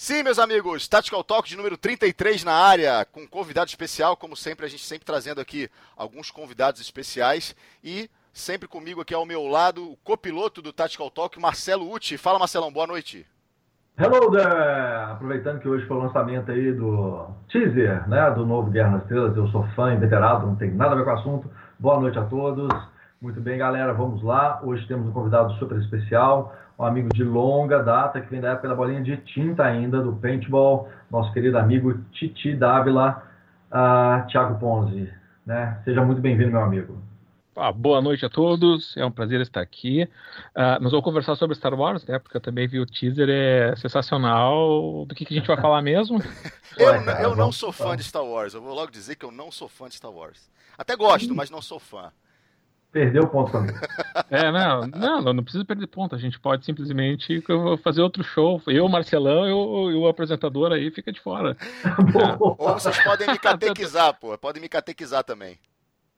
Sim, meus amigos, Tactical Talk de número 33 na área, com convidado especial, como sempre, a gente sempre trazendo aqui alguns convidados especiais e sempre comigo aqui ao meu lado, o copiloto do Tactical Talk, Marcelo Uti. Fala, Marcelão, boa noite. Hello there! Aproveitando que hoje foi o lançamento aí do teaser, né, do novo Guerra nas Estrelas, eu sou fã inveterado, não tem nada a ver com o assunto. Boa noite a todos. Muito bem, galera, vamos lá. Hoje temos um convidado super especial, um amigo de longa data, que vem da época da bolinha de tinta ainda, do paintball, nosso querido amigo Titi Dávila, uh, Thiago Ponzi. Né? Seja muito bem-vindo, meu amigo. Ah, boa noite a todos, é um prazer estar aqui. Uh, nós vamos conversar sobre Star Wars, né? Porque eu também vi o teaser, é sensacional. Do que, que a gente vai falar mesmo? eu, eu não sou fã de Star Wars, eu vou logo dizer que eu não sou fã de Star Wars. Até gosto, mas não sou fã. Perdeu o ponto também. É, não, não, não precisa perder ponto. A gente pode simplesmente fazer outro show. Eu, Marcelão e o apresentador aí fica de fora. Ou vocês podem me catequizar, pô. Podem me catequizar também.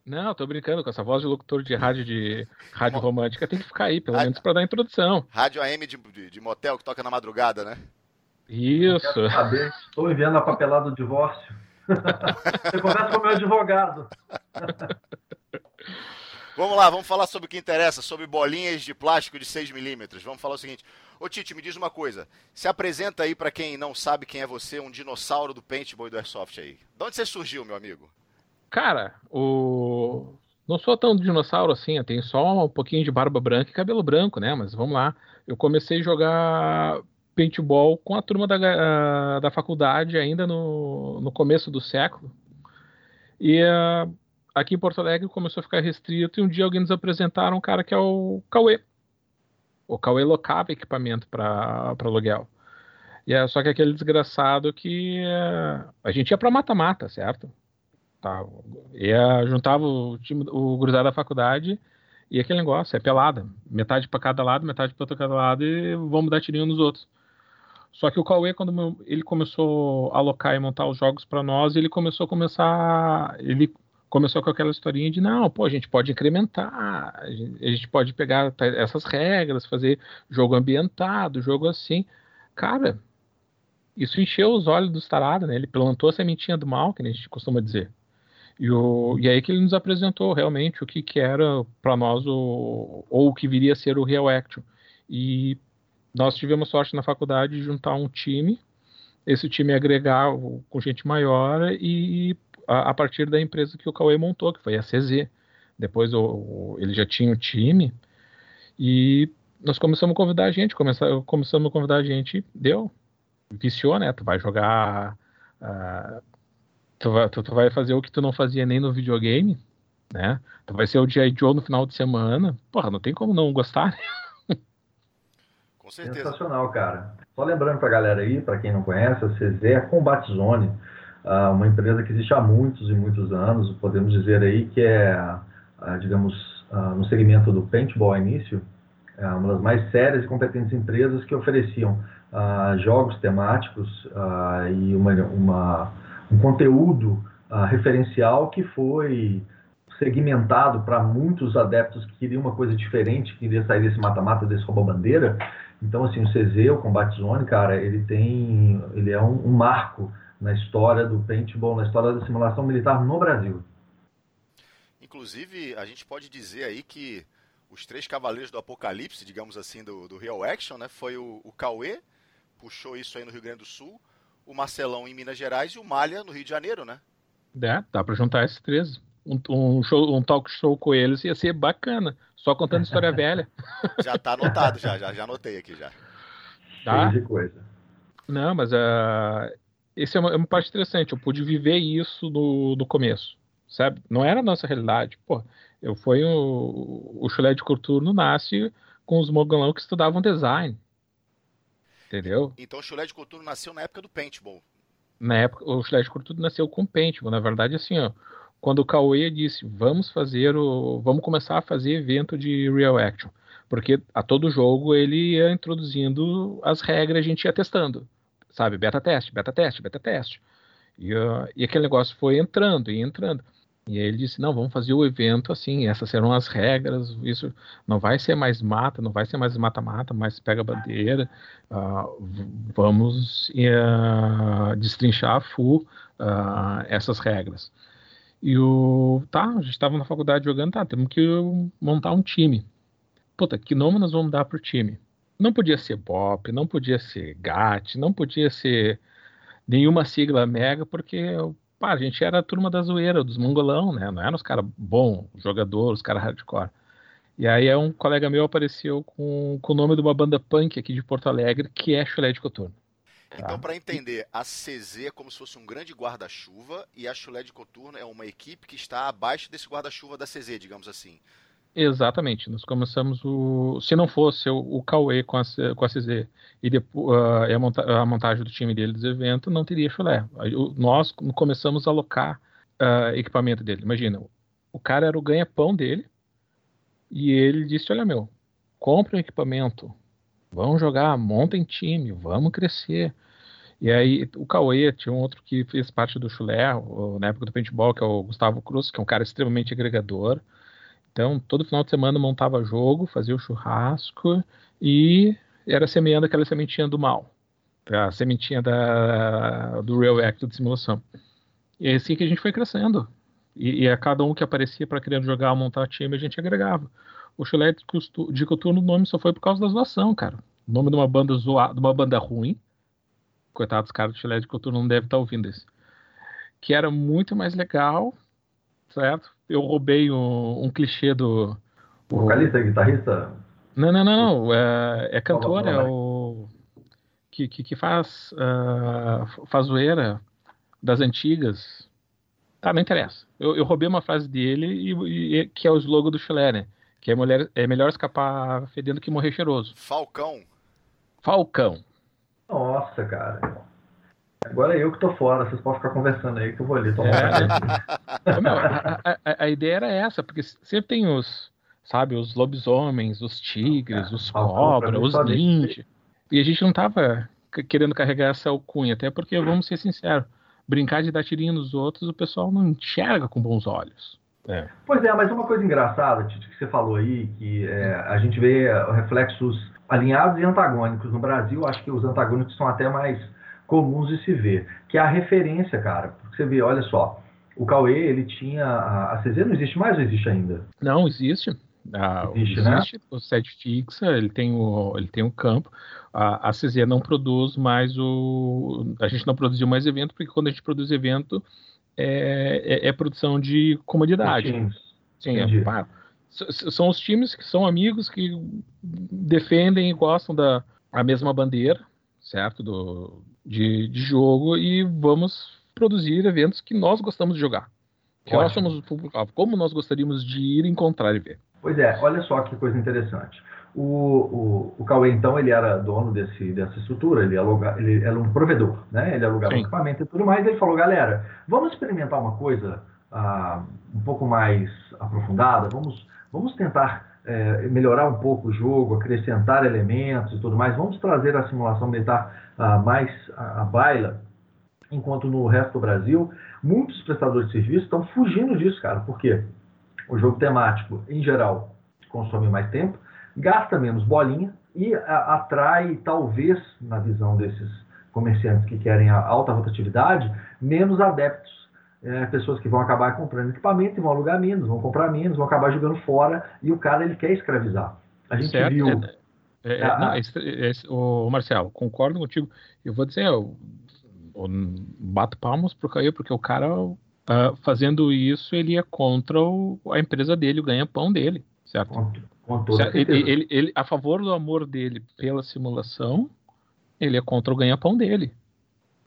Não, tô brincando com essa voz de locutor de rádio de rádio romântica tem que ficar aí, pelo menos para dar a introdução. Rádio AM de, de, de, motel que toca na madrugada, né? Isso. Estou enviando a papelada do divórcio. Você conversa com o meu advogado. Vamos lá, vamos falar sobre o que interessa, sobre bolinhas de plástico de 6mm. Vamos falar o seguinte. Ô Tite, me diz uma coisa. Se apresenta aí para quem não sabe quem é você, um dinossauro do paintball e do airsoft aí. De onde você surgiu, meu amigo? Cara, o... Não sou tão dinossauro assim, eu tenho só um pouquinho de barba branca e cabelo branco, né? Mas vamos lá. Eu comecei a jogar paintball com a turma da, da faculdade ainda no, no começo do século. E uh, aqui em Porto Alegre começou a ficar restrito e um dia alguém nos apresentaram um cara que é o Cauê. O Cauê locava equipamento para aluguel. E é só que aquele desgraçado que é, a gente ia para mata-mata, certo? Tá, ia, juntava o time, o grudado da faculdade e aquele negócio, é pelada. Metade para cada lado, metade para cada lado e vamos dar tirinho nos outros. Só que o Cauê, quando ele começou a alocar e montar os jogos para nós, ele começou a começar. Ele começou com aquela historinha de não, pô, a gente pode incrementar, a gente, a gente pode pegar essas regras, fazer jogo ambientado, jogo assim. Cara, isso encheu os olhos do tarado, né? Ele plantou a sementinha do mal, que a gente costuma dizer. E, o, e aí que ele nos apresentou realmente o que, que era para nós o, ou o que viria a ser o Real Action. E nós tivemos sorte na faculdade de juntar um time, esse time agregar com gente maior e a, a, partir da empresa que o Cauê montou, que foi a CZ. Depois o, o, ele já tinha o time e nós começamos a convidar a gente, começamos, começamos a convidar a gente, deu, viciou, né? Tu vai jogar, uh, tu, vai, tu, tu, vai fazer o que tu não fazia nem no videogame, né? Tu vai ser o G.I. Joe no final de semana, porra, não tem como não gostar, né? Com certeza. Sensacional, cara. Só lembrando pra galera aí, para quem não conhece, a CZ é Combat Zone ah, uma empresa que existe há muitos e muitos anos, podemos dizer aí que é, ah, digamos, ah, no segmento do paintball início, é uma das mais sérias e competentes empresas que ofereciam jogos temáticos e uma, uma, um conteúdo referencial que foi segmentado para muitos adeptos que queriam uma coisa diferente, que queria sair desse mata-mata, desse rouba-bandeira. Então, assim, o CZ, o Combat Zone, cara, ele tem, ele é um, um marco na história do paintball, na história da simulação militar no Brasil. Inclusive, a gente pode dizer aí que os três cavaleiros do apocalipse, digamos assim, do, do Real Action, né, foi o, o Cauê, puxou isso aí no Rio Grande do Sul, o Marcelão em Minas Gerais e o Malha no Rio de Janeiro, né? É, dá para juntar esses três. Um, um, show, um talk show com eles ia ser bacana, só contando história velha. Já tá anotado, já, já, já anotei aqui já. Tá? de coisa. Não, mas uh, esse é uma, é uma, parte interessante. Eu pude viver isso no, no começo, sabe? Não era a nossa realidade. Pô, eu fui o, o chulé de Coturno nasce com os mogolão que estudavam design. Entendeu? Então o chulé de Coturno nasceu na época do paintball. Na época, o chulé de Coturno nasceu com paintball. Na verdade, assim, ó, quando o Cauê disse, vamos fazer o, vamos começar a fazer evento de real action, porque a todo jogo ele ia introduzindo as regras, a gente ia testando sabe? Beta teste, beta teste, beta teste. E, uh, e aquele negócio foi entrando e entrando. E ele disse, não, vamos fazer o evento assim, essas serão as regras, isso não vai ser mais mata, não vai ser mais mata-mata, mas pega a bandeira, uh, vamos uh, destrinchar a full uh, essas regras. E o. Tá, a gente estava na faculdade jogando, tá, temos que montar um time. Puta, que nome nós vamos dar pro time? Não podia ser BOP, não podia ser GAT, não podia ser nenhuma sigla mega, porque pá, a gente era a turma da zoeira, dos mongolão, né? Não eram os caras bons, jogadores, os caras hardcore. E aí um colega meu apareceu com, com o nome de uma banda punk aqui de Porto Alegre, que é Chulé de Coturno. Então, tá? para entender, a CZ é como se fosse um grande guarda-chuva e a Chulé de Coturno é uma equipe que está abaixo desse guarda-chuva da CZ, digamos assim. Exatamente. Nós começamos o. Se não fosse o, Cauê com a, com a CZ e depois, uh, a, monta a, montagem do time dele dos eventos, não teria chulé. Nós começamos a alocar uh, equipamento dele. Imagina, o cara era o ganha-pão dele e ele disse: Olha, meu, compre um equipamento, vamos jogar, montem time, vamos crescer. E aí o Cauê tinha um outro que fez parte do chulé, na época do paintball, que é o Gustavo Cruz, que é um cara extremamente agregador. Então, todo final de semana montava jogo, fazia o churrasco e era semeando aquela sementinha do mal, a sementinha da, do Real Act de simulação. E é assim que a gente foi crescendo. E, e a cada um que aparecia para querer jogar montar time, a gente agregava. O Chulé de Coturno, o nome só foi por causa da zoação, cara. O nome de uma banda zoada, de uma banda ruim. Coitados, caras do Chulé de Coturno não devem estar tá ouvindo isso. Que era muito mais legal, certo? Eu roubei um, um clichê do. O vocalista, guitarrista? Não, não, não, não. É, é cantor, é o. Que, que, que faz. Uh, faz zoeira das antigas. Tá, não interessa. Eu, eu roubei uma frase dele e, e, que é o slogan do Chile, né? Que é, mulher, é melhor escapar fedendo que morrer cheiroso. Falcão. Falcão. Nossa, cara. Agora é eu que tô fora, vocês podem ficar conversando aí que eu vou ali tomar é. Meu, a, a, a, ideia era essa, porque sempre tem os, sabe, os lobisomens, os tigres, é, os cobras, os ninjas. E a gente não tava querendo carregar essa alcunha, até porque, vamos ser sinceros, brincar de dar tirinho nos outros, o pessoal não enxerga com bons olhos. É. Pois é, mas uma coisa engraçada, Tito, que você falou aí, que é, a gente vê reflexos alinhados e antagônicos. No Brasil, acho que os antagônicos são até mais comuns de se ver, que é a referência, cara. Porque você vê, olha só, o Cauê, ele tinha. A, a CZ não existe mais ou existe ainda? Não, existe. Ah, existe, existe né? o set fixa, ele tem o, ele tem o campo. A, a CZ não produz mais o. A gente não produziu mais evento, porque quando a gente produz evento é, é, é produção de comodidade. Sim, é, pá, são os times que são amigos que defendem e gostam da a mesma bandeira, certo? Do, de, de jogo e vamos produzir eventos que nós gostamos de jogar. Que nós somos o público-alvo. Como nós gostaríamos de ir encontrar e ver. Pois é, olha só que coisa interessante. O, o, o Cauê, então, ele era dono desse, dessa estrutura, ele, aluga, ele era um provedor, né? Ele alugava Sim. equipamento e tudo mais. Ele falou, galera, vamos experimentar uma coisa uh, um pouco mais aprofundada, vamos, vamos tentar é, melhorar um pouco o jogo, acrescentar elementos e tudo mais. Vamos trazer a simulação militar mais à baila, enquanto no resto do Brasil, muitos prestadores de serviço estão fugindo disso, cara. Por quê? O jogo temático, em geral, consome mais tempo, gasta menos bolinha e atrai, talvez, na visão desses comerciantes que querem a alta rotatividade, menos adeptos é, pessoas que vão acabar comprando equipamento e vão alugar menos, vão comprar menos, vão acabar jogando fora e o cara ele quer escravizar. A gente certo. viu. É, é, não, esse, esse, o Marcelo, concordo contigo. Eu vou dizer, eu, eu bato palmas pro Caio, porque o cara uh, fazendo isso, ele é contra o, a empresa dele, o ganha-pão dele, certo? Com, com certo? Ele, ele, ele, a favor do amor dele pela simulação, ele é contra o ganha-pão dele.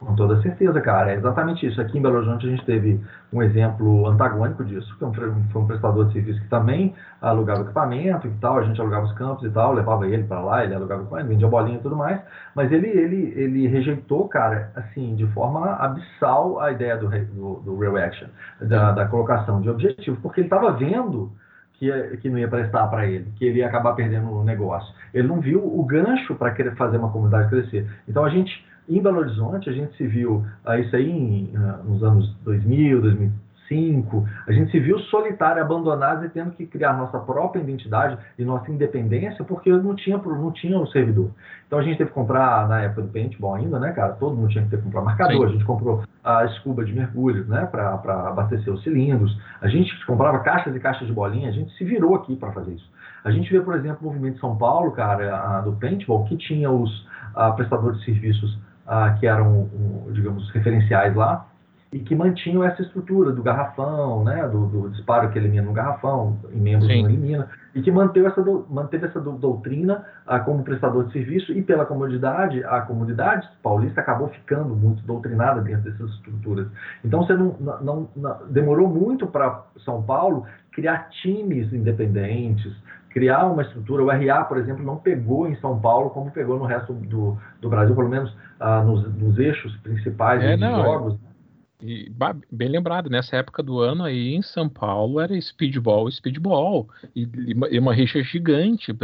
Com toda certeza, cara. É exatamente isso. Aqui em Belo Horizonte a gente teve um exemplo antagônico disso, que foi um prestador de serviço que também alugava equipamento e tal, a gente alugava os campos e tal, levava ele para lá, ele alugava equipamento, vendia bolinha e tudo mais, mas ele, ele, ele rejeitou, cara, assim, de forma abissal a ideia do, do, do Real Action, da, da colocação de objetivo, porque ele estava vendo que, que não ia prestar para ele, que ele ia acabar perdendo o negócio. Ele não viu o gancho para querer fazer uma comunidade crescer. Então a gente em Belo Horizonte, a gente se viu uh, isso aí em, uh, nos anos 2000, 2005, cinco. A gente se viu solitário, abandonado e tendo que criar nossa própria identidade e nossa independência, porque não tinha, não tinha o servidor. Então a gente teve que comprar, na época do paintball ainda, né, cara? Todo mundo tinha que ter que comprar marcador. Sim. A gente comprou a escuba de mergulho, né, para abastecer os cilindros. A gente comprava caixas e caixas de bolinha. A gente se virou aqui para fazer isso. A gente vê, por exemplo, o movimento de São Paulo, cara, a, do paintball, que tinha os a, prestadores de serviços a, que eram, digamos, referenciais lá e que mantinham essa estrutura do garrafão, né, do, do disparo que elimina no garrafão, em membros Sim. não elimina, e que manteve essa, do, manteve essa do, doutrina ah, como prestador de serviço e pela comodidade, a comunidade paulista acabou ficando muito doutrinada dentro dessas estruturas. Então você não, não, não demorou muito para São Paulo criar times independentes, criar uma estrutura. O RA, por exemplo, não pegou em São Paulo como pegou no resto do, do Brasil, pelo menos ah, nos, nos, eixos principais é, dos não, jogos. É e, bem lembrado, nessa época do ano aí em São Paulo era speedball, speedball, e, e uma rixa gigante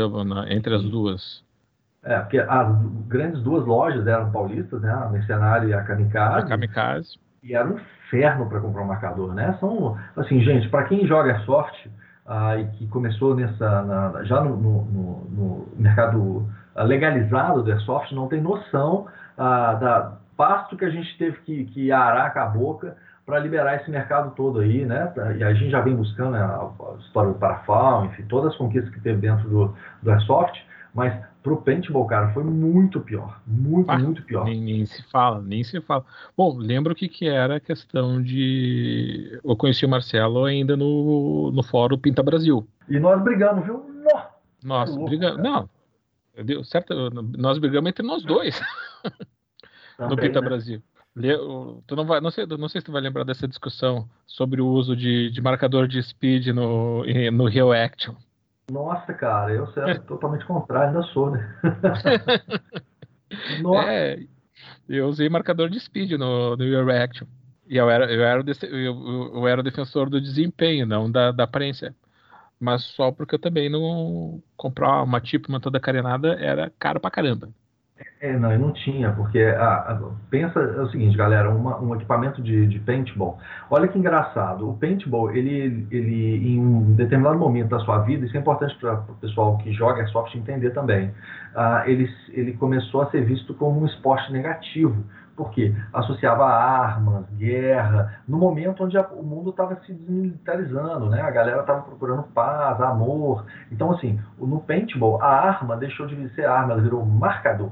entre as duas. É, porque as grandes duas lojas eram paulistas, né? A Mercenário e a Kamikaze. A Kamikaze. E era um inferno para comprar um marcador, né? São, assim, gente, para quem joga soft ah, e que começou nessa, na, já no, no, no, no mercado legalizado do airsoft, não tem noção ah, da, pasto que a gente teve que, que arar com a boca para liberar esse mercado todo aí, né? E a gente já vem buscando a, a história do Parafal, enfim, todas as conquistas que teve dentro do, do Airsoft, mas para o paintball, cara, foi muito pior, muito, ah, muito pior. Nem, nem, se fala, nem se fala. Bom, lembro o que, que era a questão de... Eu conheci o Marcelo ainda no, no fórum Pinta Brasil. E nós brigamos, viu? Nossa, é brigamos... Não, deu certo, nós brigamos entre nós dois. Também, no Pita né? Brasil. Tu não, vai, não, sei, não sei se tu vai lembrar dessa discussão sobre o uso de, de marcador de speed no, no Real Action. Nossa, cara, eu sou totalmente contrário, ainda sou, né? é, eu usei marcador de speed no, no Real Action. E eu era, eu, era, eu, eu era defensor do desempenho, não da, da aparência. Mas só porque eu também não comprar uma tipo, uma toda carenada era caro pra caramba. É, não, eu não tinha, porque ah, pensa é o seguinte, galera, uma, um equipamento de, de, paintball. Olha que engraçado, o paintball, ele, ele em um determinado momento da sua vida, isso é importante para o pessoal que joga soft entender também, ah, ele, ele começou a ser visto como um esporte negativo. Por quê? Associava armas, guerra, no momento onde a, o mundo estava se desmilitarizando, né? A galera estava procurando paz, amor. Então, assim, no paintball, a arma deixou de ser arma, ela virou marcador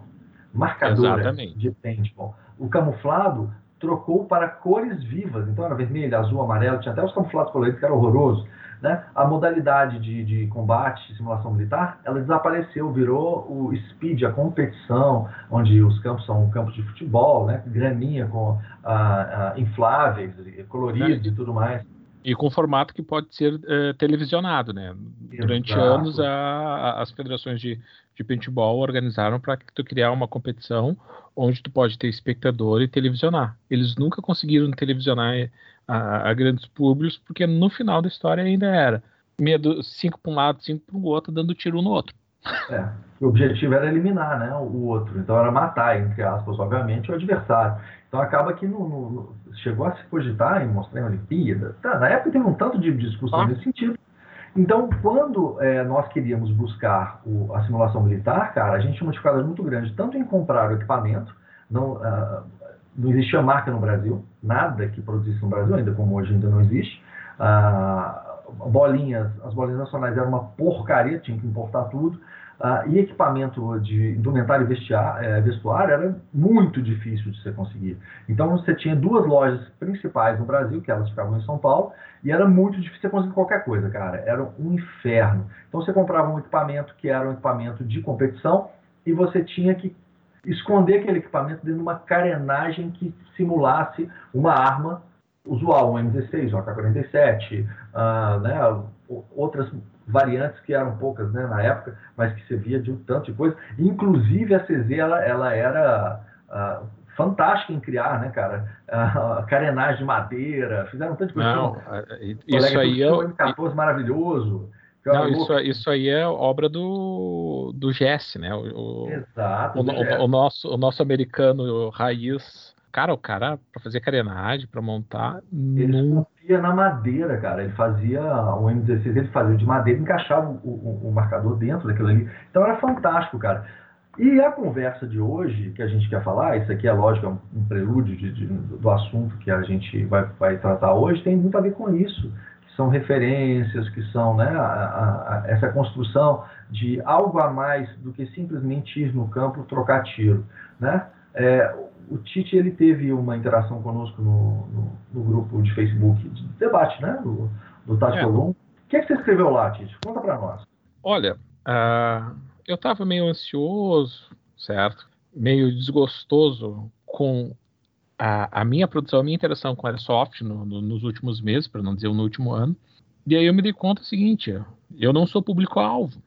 marcadora Exatamente. de paintball. O camuflado trocou para cores vivas, então era vermelho, azul, amarelo, tinha até os camuflados coloridos que era horroroso. Né? A modalidade de, de combate, simulação militar, ela desapareceu, virou o speed, a competição, onde os campos são campos de futebol, né? graninha com ah, ah, infláveis, coloridos é. e tudo mais. E com formato que pode ser uh, televisionado, né? Exato. Durante anos, a, a, as federações de, de paintball organizaram para tu criar uma competição onde tu pode ter espectador e televisionar. Eles nunca conseguiram televisionar eh, a, a grandes públicos, porque no final da história ainda era medo cinco para um lado, cinco para o outro, dando tiro no outro. É, o objetivo era eliminar né, o outro, então era matar, entre aspas, obviamente, o adversário. Então acaba que no, no, chegou a se cogitar em mostrar em Olimpíada. Tá, na época teve um tanto de discussão ah. nesse sentido. Então, quando é, nós queríamos buscar o, a simulação militar, cara, a gente tinha uma dificuldade muito grande, tanto em comprar o equipamento, não, uh, não existia marca no Brasil, nada que produzisse no Brasil, ainda como hoje ainda não existe. Uh, bolinhas, as bolinhas nacionais eram uma porcaria, tinha que importar tudo. Uh, e equipamento de indumentário vestiar, é, vestuário era muito difícil de você conseguir. Então você tinha duas lojas principais no Brasil, que elas ficavam em São Paulo, e era muito difícil você conseguir qualquer coisa, cara. Era um inferno. Então você comprava um equipamento que era um equipamento de competição e você tinha que esconder aquele equipamento dentro de uma carenagem que simulasse uma arma usual, um M16, um AK-47, uh, né, outras variantes que eram poucas né, na época, mas que servia de um tanto de coisa. Inclusive a CZ ela, ela era uh, fantástica em criar, né, cara? Uh, carenagem de madeira, fizeram tanto de coisa. Não, isso aí é o M14 maravilhoso. Não, isso, isso aí é obra do, do Jesse, né? O, Exato. O, o, o, nosso, o nosso americano raiz cara, o cara, para fazer carenagem, para montar. Ele não... esculpia na madeira, cara. Ele fazia o M16, ele fazia de madeira, encaixava o, o, o, marcador dentro daquilo ali. Então era fantástico, cara. E a conversa de hoje, que a gente quer falar, isso aqui é lógico, é um, um prelúdio de, de, do assunto que a gente vai, vai tratar hoje, tem muito a ver com isso. São referências, que são né, a, a, a, essa construção de algo a mais do que simplesmente ir no campo trocar tiro. Né? É, o Tite ele teve uma interação conosco no, no, no grupo de Facebook de debate, né? Do, do Tati é. O que, é que você escreveu lá, Tite? Conta para nós. Olha, uh, eu estava meio ansioso, certo? Meio desgostoso com a, a, minha produção, a minha interação com a Airsoft no, no, nos últimos meses, para não dizer no último ano. E aí eu me dei conta do seguinte: eu não sou público-alvo.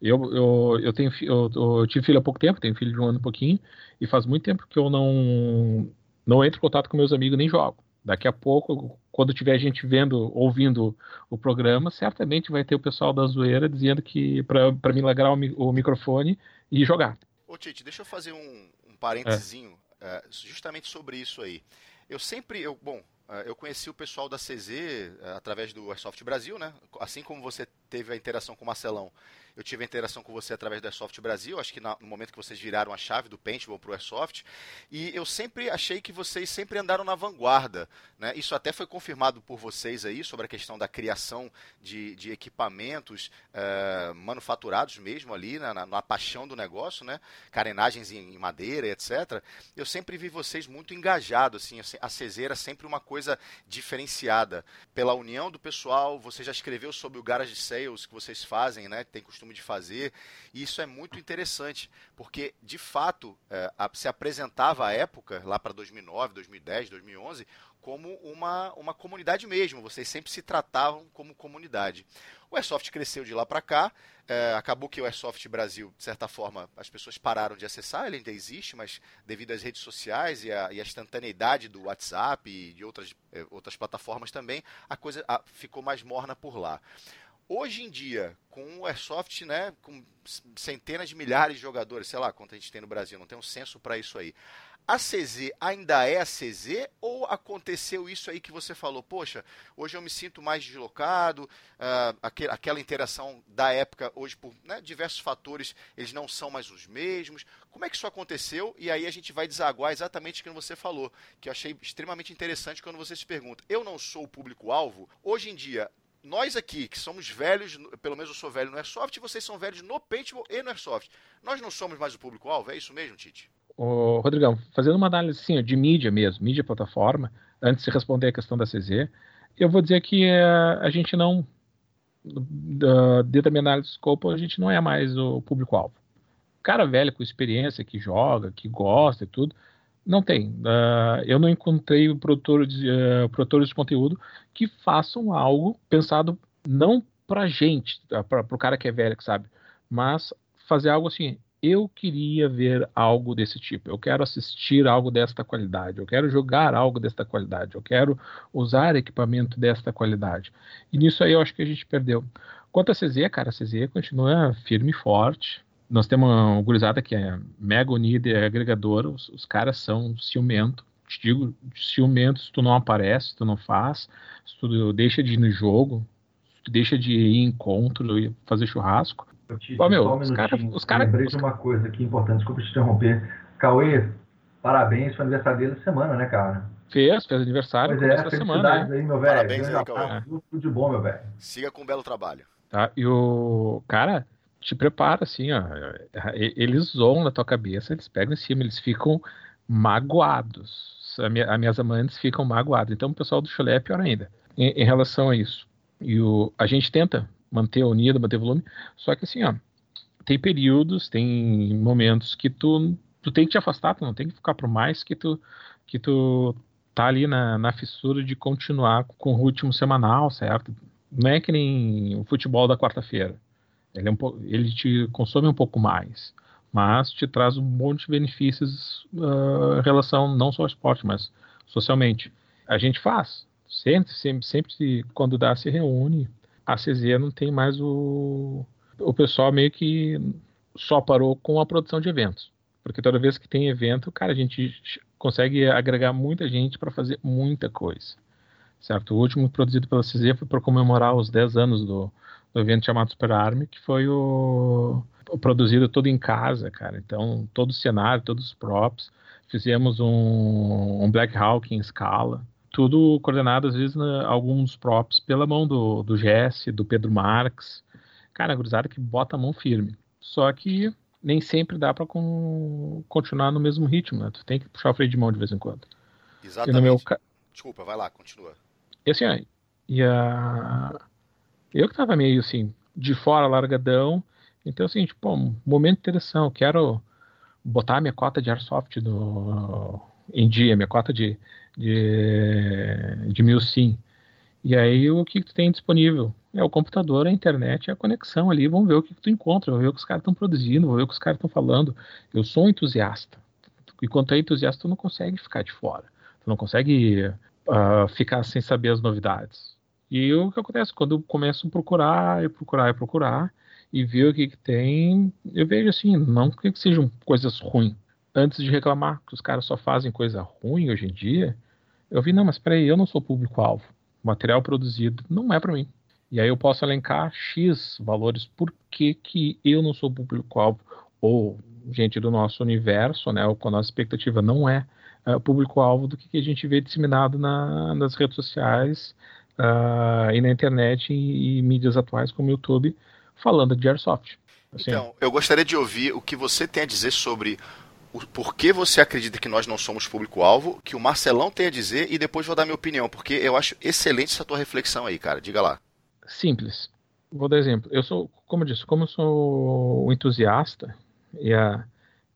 Eu, eu, eu, tenho, eu, eu, tive filho há pouco tempo, tenho filho de um ano e pouquinho, e faz muito tempo que eu não, não entro em contato com meus amigos nem jogo. Daqui a pouco, quando tiver gente vendo, ouvindo o programa, certamente vai ter o pessoal da zoeira dizendo que para me lagrar o, o, microfone e jogar. Ô Tite, deixa eu fazer um, um parênteses é. Uh, justamente sobre isso aí. Eu sempre, eu, bom, uh, eu conheci o pessoal da CZ uh, através do Airsoft Brasil, né? Assim como você teve a interação com o Marcelão eu tive a interação com você através do Airsoft Brasil, acho que no momento que vocês viraram a chave do Paintball para o Airsoft, e eu sempre achei que vocês sempre andaram na vanguarda. Né? Isso até foi confirmado por vocês aí, sobre a questão da criação de, de equipamentos uh, manufaturados mesmo ali, na, na, na, paixão do negócio, né? carenagens em, em, madeira, etc. Eu sempre vi vocês muito engajados, assim, a era sempre uma coisa diferenciada. Pela união do pessoal, você já escreveu sobre o Garage Sales que vocês fazem, né? tem costume costume de fazer. E isso é muito interessante, porque de fato é, se apresentava à época, lá para 2009, 2010, 2011, como uma, uma comunidade mesmo. Vocês sempre se tratavam como comunidade. O Airsoft cresceu de lá para cá. É, acabou que o Airsoft Brasil, de certa forma, as pessoas pararam de acessar. Ele ainda existe, mas devido às redes sociais e a, a instantaneidade do WhatsApp e de outras, é, outras plataformas também, a coisa a, ficou mais morna por lá. Hoje em dia, com o Airsoft, né, com centenas de milhares de jogadores, sei lá quanto a gente tem no Brasil, não tem um censo para isso aí. A CZ ainda é a CZ ou aconteceu isso aí que você falou? Poxa, hoje eu me sinto mais deslocado, uh, aquel, aquela interação da época, hoje por né, diversos fatores, eles não são mais os mesmos. Como é que isso aconteceu? E aí a gente vai desaguar exatamente o que você falou, que eu achei extremamente interessante quando você se pergunta. Eu não sou o público-alvo? Hoje em dia, nós aqui, que somos velhos, pelo menos eu sou velho no Airsoft, vocês são velhos no Paintball e no Airsoft. Nós não somos mais o público-alvo, é isso mesmo, Tite? Ô, Rodrigão, fazendo uma análise assim, de mídia mesmo, mídia plataforma, antes de responder a questão da CZ, eu vou dizer que uh, a gente não, uh, dentro da minha análise de scope, a gente não é mais o público-alvo. Cara velho com experiência, que joga, que gosta e tudo, não tem. Uh, eu não encontrei produtores, uh, produtores de conteúdo que façam algo pensado não pra gente, tá? para o cara que é velho, que sabe, mas fazer algo assim. Eu queria ver algo desse tipo. Eu quero assistir algo desta qualidade. Eu quero jogar algo desta qualidade. Eu quero usar equipamento desta qualidade. E nisso aí eu acho que a gente perdeu. Quanto a CZ, cara, a CZ continua firme e forte nós temos uma gurizada que é mega unida e agregadora, os, os caras são ciumentos. Te digo, ciumentos, se tu não aparece, se tu não faz, se tu deixa de ir no jogo, se tu deixa de ir em encontro e fazer churrasco. Te, Ó, meu, um os caras. Os cara, lembrei de uma coisa aqui importante, desculpa te interromper. Cauê, parabéns, foi aniversário dele essa semana, né, cara? Fez, fez aniversário pois é, essa semana. Né? Aí, meu velho. Parabéns aí, Cauê. É. Tudo de bom, meu velho. Siga com um belo trabalho. Tá, e o cara, te prepara, assim, ó. Eles zoam na tua cabeça, eles pegam em cima, eles ficam magoados. As minha, minhas amantes ficam magoadas. Então, o pessoal do chulé é pior ainda em, em relação a isso. E o, a gente tenta manter unido, manter volume, só que assim, ó, tem períodos, tem momentos que tu, tu tem que te afastar, tu não tem que ficar por mais que tu, que tu tá ali na, na fissura de continuar com o ritmo semanal, certo? Não é que nem o futebol da quarta-feira. Ele, é um ele te consome um pouco mais, mas te traz um monte de benefícios uh, em relação não só ao esporte, mas socialmente. A gente faz. Sempre, sempre, sempre quando dá, se reúne. A CZ não tem mais o. O pessoal meio que só parou com a produção de eventos. Porque toda vez que tem evento, cara, a gente consegue agregar muita gente para fazer muita coisa. Certo? O último produzido pela CZ foi para comemorar os 10 anos do, do evento chamado Super Army, que foi o, o, produzido todo em casa, cara. Então, todo o cenário, todos os props. Fizemos um, um Black Hawk em escala. Tudo coordenado, às vezes, na, alguns props pela mão do, do Jesse, do Pedro Marques. Cara, a gurizada que bota a mão firme. Só que nem sempre dá para continuar no mesmo ritmo, né? Tu tem que puxar o freio de mão de vez em quando. Exatamente. Meu... Desculpa, vai lá, continua. E assim, ó, e a... eu que tava meio assim, de fora, largadão, então assim, tipo, um momento de interação, quero botar minha cota de Airsoft no... em dia, minha cota de, de, de mil sim. E aí o que, tu tem disponível? É o computador, a internet, a conexão ali. Vamos ver o que, que tu encontra, vamos ver o que os caras estão produzindo, vamos ver o que os caras estão falando. Eu sou um entusiasta. E quando tu é entusiasta, tu não consegue ficar de fora. Tu não consegue uh, ficar sem saber as novidades. E o que acontece? Quando eu começo a procurar, e procurar, e procurar, e ver o que, que tem, eu vejo assim, não que sejam coisas ruins. Antes de reclamar que os caras só fazem coisa ruim hoje em dia, eu vi, não, mas peraí, eu não sou público-alvo material produzido não é para mim. E aí eu posso elencar X valores por que, que eu não sou público-alvo ou gente do nosso universo, né, ou com a nossa expectativa não é uh, público-alvo do que, que, a gente vê disseminado na, nas redes sociais uh, e na internet e, e, mídias atuais como o YouTube falando de Airsoft. Assim, então, eu gostaria de ouvir o que você tem a dizer sobre o porquê você acredita que nós não somos público-alvo, que o Marcelão tem a dizer e depois vou dar minha opinião, porque eu acho excelente essa tua reflexão aí, cara. Diga lá. Simples. Vou dar exemplo. Eu sou, como eu disse, como eu sou um entusiasta, e a,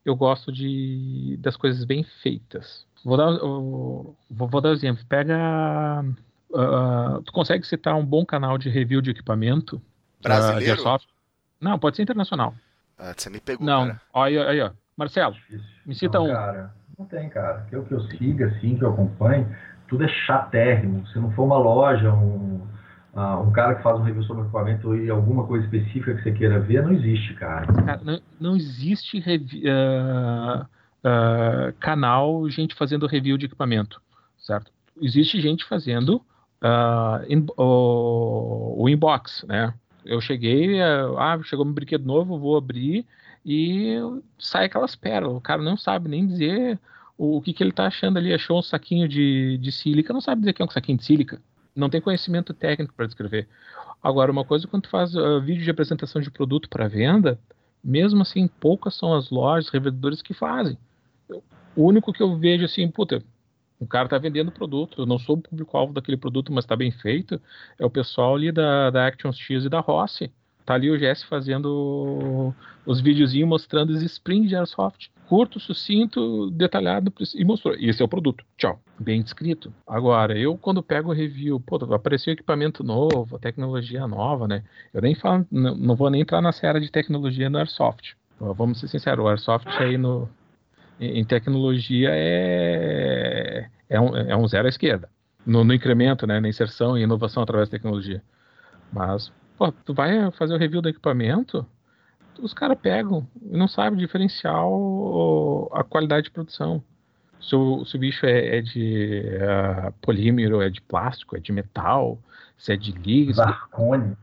eu gosto de das coisas bem feitas. Vou dar, vou, vou dar um exemplo. Pega. Uh, tu consegue citar um bom canal de review de equipamento? Brasileiro? Uh, Não, pode ser internacional. Ah, você me pegou, Não, cara. aí, aí, ó. Marcelo, me cita não, um. Cara, não tem, cara. Que eu que eu siga, assim, que eu acompanhe, tudo é chatérrimo. Se não for uma loja, um, uh, um cara que faz um review sobre equipamento e alguma coisa específica que você queira ver, não existe, cara. cara não, não, existe uh, uh, canal, gente fazendo review de equipamento, certo? Existe gente fazendo in, o, o inbox, né? Eu cheguei, ah, chegou um brinquedo novo, vou abrir e sai aquelas pérolas. O cara não sabe nem dizer o, o que, que ele está achando ali. Achou um saquinho de, de sílica, não sabe dizer que é um saquinho de sílica. Não tem conhecimento técnico para descrever. Agora, uma coisa, quando tu faz uh, vídeo de apresentação de produto para venda, mesmo assim, poucas são as lojas, revendedores que fazem. O único que eu vejo assim, puta, o cara está vendendo produto, eu não sou o público-alvo daquele produto, mas está bem feito, é o pessoal ali da, da Action X e da Rossi. Tá ali o Jesse fazendo os videozinhos mostrando os sprints de Airsoft. Curto, sucinto, detalhado e mostrou. E esse é o produto. Tchau. Bem descrito. Agora, eu quando pego o review, pô, apareceu equipamento novo, tecnologia nova, né? Eu nem falo, não, não vou nem entrar na série de tecnologia no Airsoft. Vamos ser sinceros, o Airsoft aí no, em tecnologia é, é, um, é um zero à esquerda. No, no incremento, né, na inserção e inovação através da tecnologia. Mas Pô, tu vai fazer o review do equipamento, os caras pegam e não sabem diferenciar o, a qualidade de produção. Se o, se o bicho é, é de uh, polímero, é de plástico, é de metal, se é de liga. Zarcone.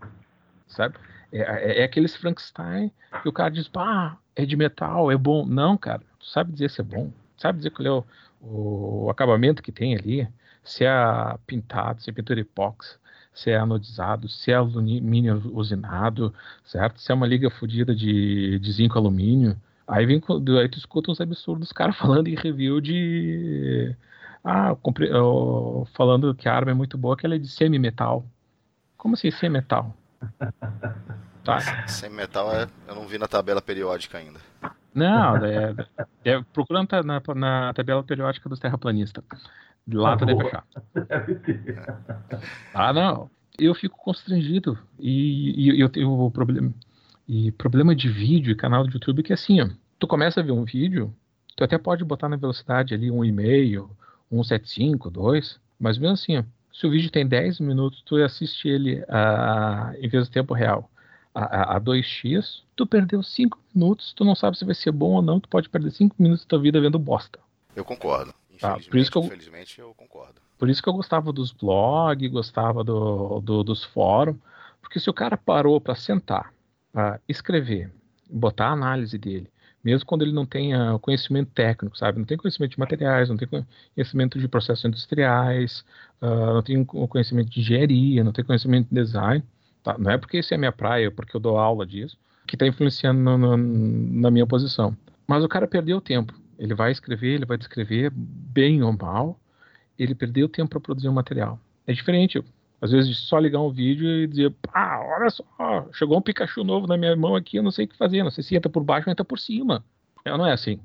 Sabe? É, é, é, aqueles Frankenstein que o cara diz, pá, é de metal, é bom. Não, cara, tu sabe dizer se é bom. Sabe dizer qual é o, o, acabamento que tem ali, se é pintado, se é pintura epóxi, se é anodizado, se é alumínio usinado, certo? Se é uma liga fodida de, de zinco alumínio. Aí, vem, aí tu escuta uns absurdos, caras falando em review de. Ah, compre, oh, falando que a arma é muito boa, que ela é de semi-metal. Como assim, semi-metal? Tá. Semi-metal é, eu não vi na tabela periódica ainda. Não, é, é, procura na, na, tabela periódica dos terraplanistas. Lá tá deve achar. Ah, não. Eu fico constrangido. E, e eu tenho o problema. E problema de vídeo e canal do YouTube que é assim, ó, tu começa a ver um vídeo, tu até pode botar na velocidade ali um e-mail, 175, 2, mas mesmo assim, ó, se o vídeo tem 10 minutos, tu assiste ele a, em vez do tempo real a, a 2x, tu perdeu 5 minutos, tu não sabe se vai ser bom ou não, tu pode perder 5 minutos da tua vida vendo bosta. Eu concordo. Infelizmente, tá, por isso que eu, infelizmente eu concordo. Por isso que eu gostava dos blogs, gostava do, do, dos fóruns, porque se o cara parou para sentar, para escrever, botar a análise dele, mesmo quando ele não tenha conhecimento técnico, sabe? Não tem conhecimento de materiais, não tem conhecimento de processos industriais, uh, não tem conhecimento de engenharia, não tem conhecimento de design. Tá? Não é porque isso é minha praia, porque eu dou aula disso, que está influenciando no, no, na minha posição. Mas o cara perdeu tempo. Ele vai escrever, ele vai descrever, bem ou mal, ele perdeu tempo para produzir um material. É diferente. Às vezes só ligar um vídeo e dizer, ah, olha só, chegou um Pikachu novo na minha mão aqui, eu não sei o que fazer, não sei se entra por baixo ou entra por cima. É, não é assim.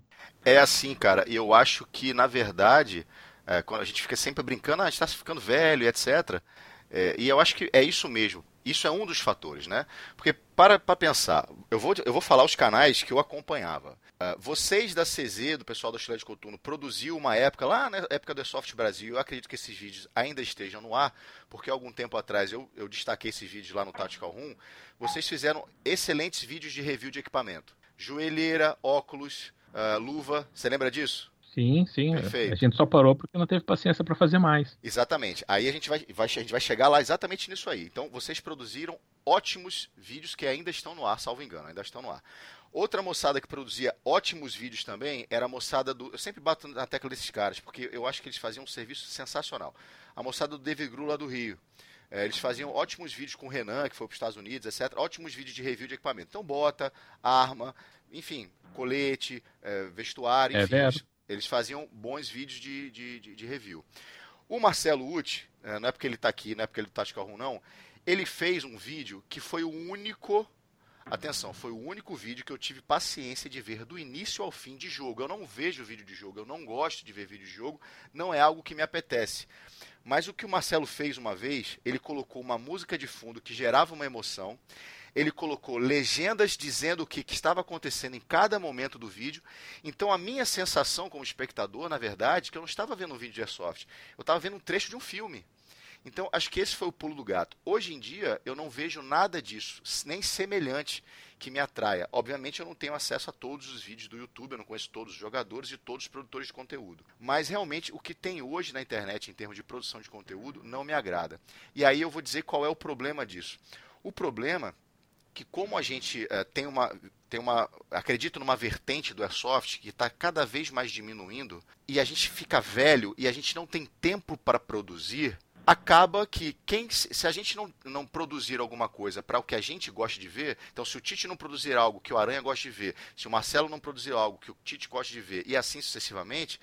É assim, cara. E eu acho que, na verdade, é, quando a gente fica sempre brincando, ah, a gente está ficando velho etc. É, e eu acho que é isso mesmo. Isso é um dos fatores, né? Porque para, para pensar, eu vou, eu vou falar os canais que eu acompanhava. Uh, vocês da CZ, do pessoal da Chile de Coturno, produziu uma época, lá na época do Soft Brasil, eu acredito que esses vídeos ainda estejam no ar, porque algum tempo atrás eu, eu destaquei esses vídeos lá no Tactical Room. Vocês fizeram excelentes vídeos de review de equipamento. Joelheira, óculos, uh, luva, você lembra disso? Sim, sim. Perfeito. A gente só parou porque não teve paciência para fazer mais. Exatamente. Aí a gente vai, vai, a gente vai chegar lá exatamente nisso aí. Então, vocês produziram ótimos vídeos que ainda estão no ar, salvo engano, ainda estão no ar. Outra moçada que produzia ótimos vídeos também era a moçada do. Eu sempre bato na tecla desses caras, porque eu acho que eles faziam um serviço sensacional. A moçada do David Gru lá do Rio. É, eles faziam ótimos vídeos com o Renan, que foi para os Estados Unidos, etc. Ótimos vídeos de review de equipamento. Então, bota, arma, enfim, colete, é, vestuário, é enfim. É eles, eles, faziam bons vídeos de, de, de, de review. O Marcelo Uti, é, não é porque ele está aqui, não é porque ele está de carro, não, ele fez um vídeo que foi o único Atenção, foi o único vídeo que eu tive paciência de ver do início ao fim de jogo. Eu não vejo vídeo de jogo, eu não gosto de ver vídeo de jogo, não é algo que me apetece. Mas o que o Marcelo fez uma vez, ele colocou uma música de fundo que gerava uma emoção, ele colocou legendas dizendo o que, que estava acontecendo em cada momento do vídeo. Então a minha sensação como espectador, na verdade, é que eu não estava vendo um vídeo de Airsoft, eu estava vendo um trecho de um filme. Então, acho que esse foi o pulo do gato. Hoje em dia, eu não vejo nada disso, nem semelhante, que me atraia. Obviamente, eu não tenho acesso a todos os vídeos do YouTube, eu não conheço todos os jogadores e todos os produtores de conteúdo. Mas, realmente, o que tem hoje na internet em termos de produção de conteúdo não me agrada. E aí eu vou dizer qual é o problema disso. O problema que como a gente uh, tem uma tem uma acredito numa vertente do airsoft que está cada vez mais diminuindo e a gente fica velho e a gente não tem tempo para produzir acaba que quem se a gente não, não produzir alguma coisa para o que a gente gosta de ver, então se o Tite não produzir algo que o Aranha gosta de ver, se o Marcelo não produzir algo que o Tite gosta de ver, e assim sucessivamente,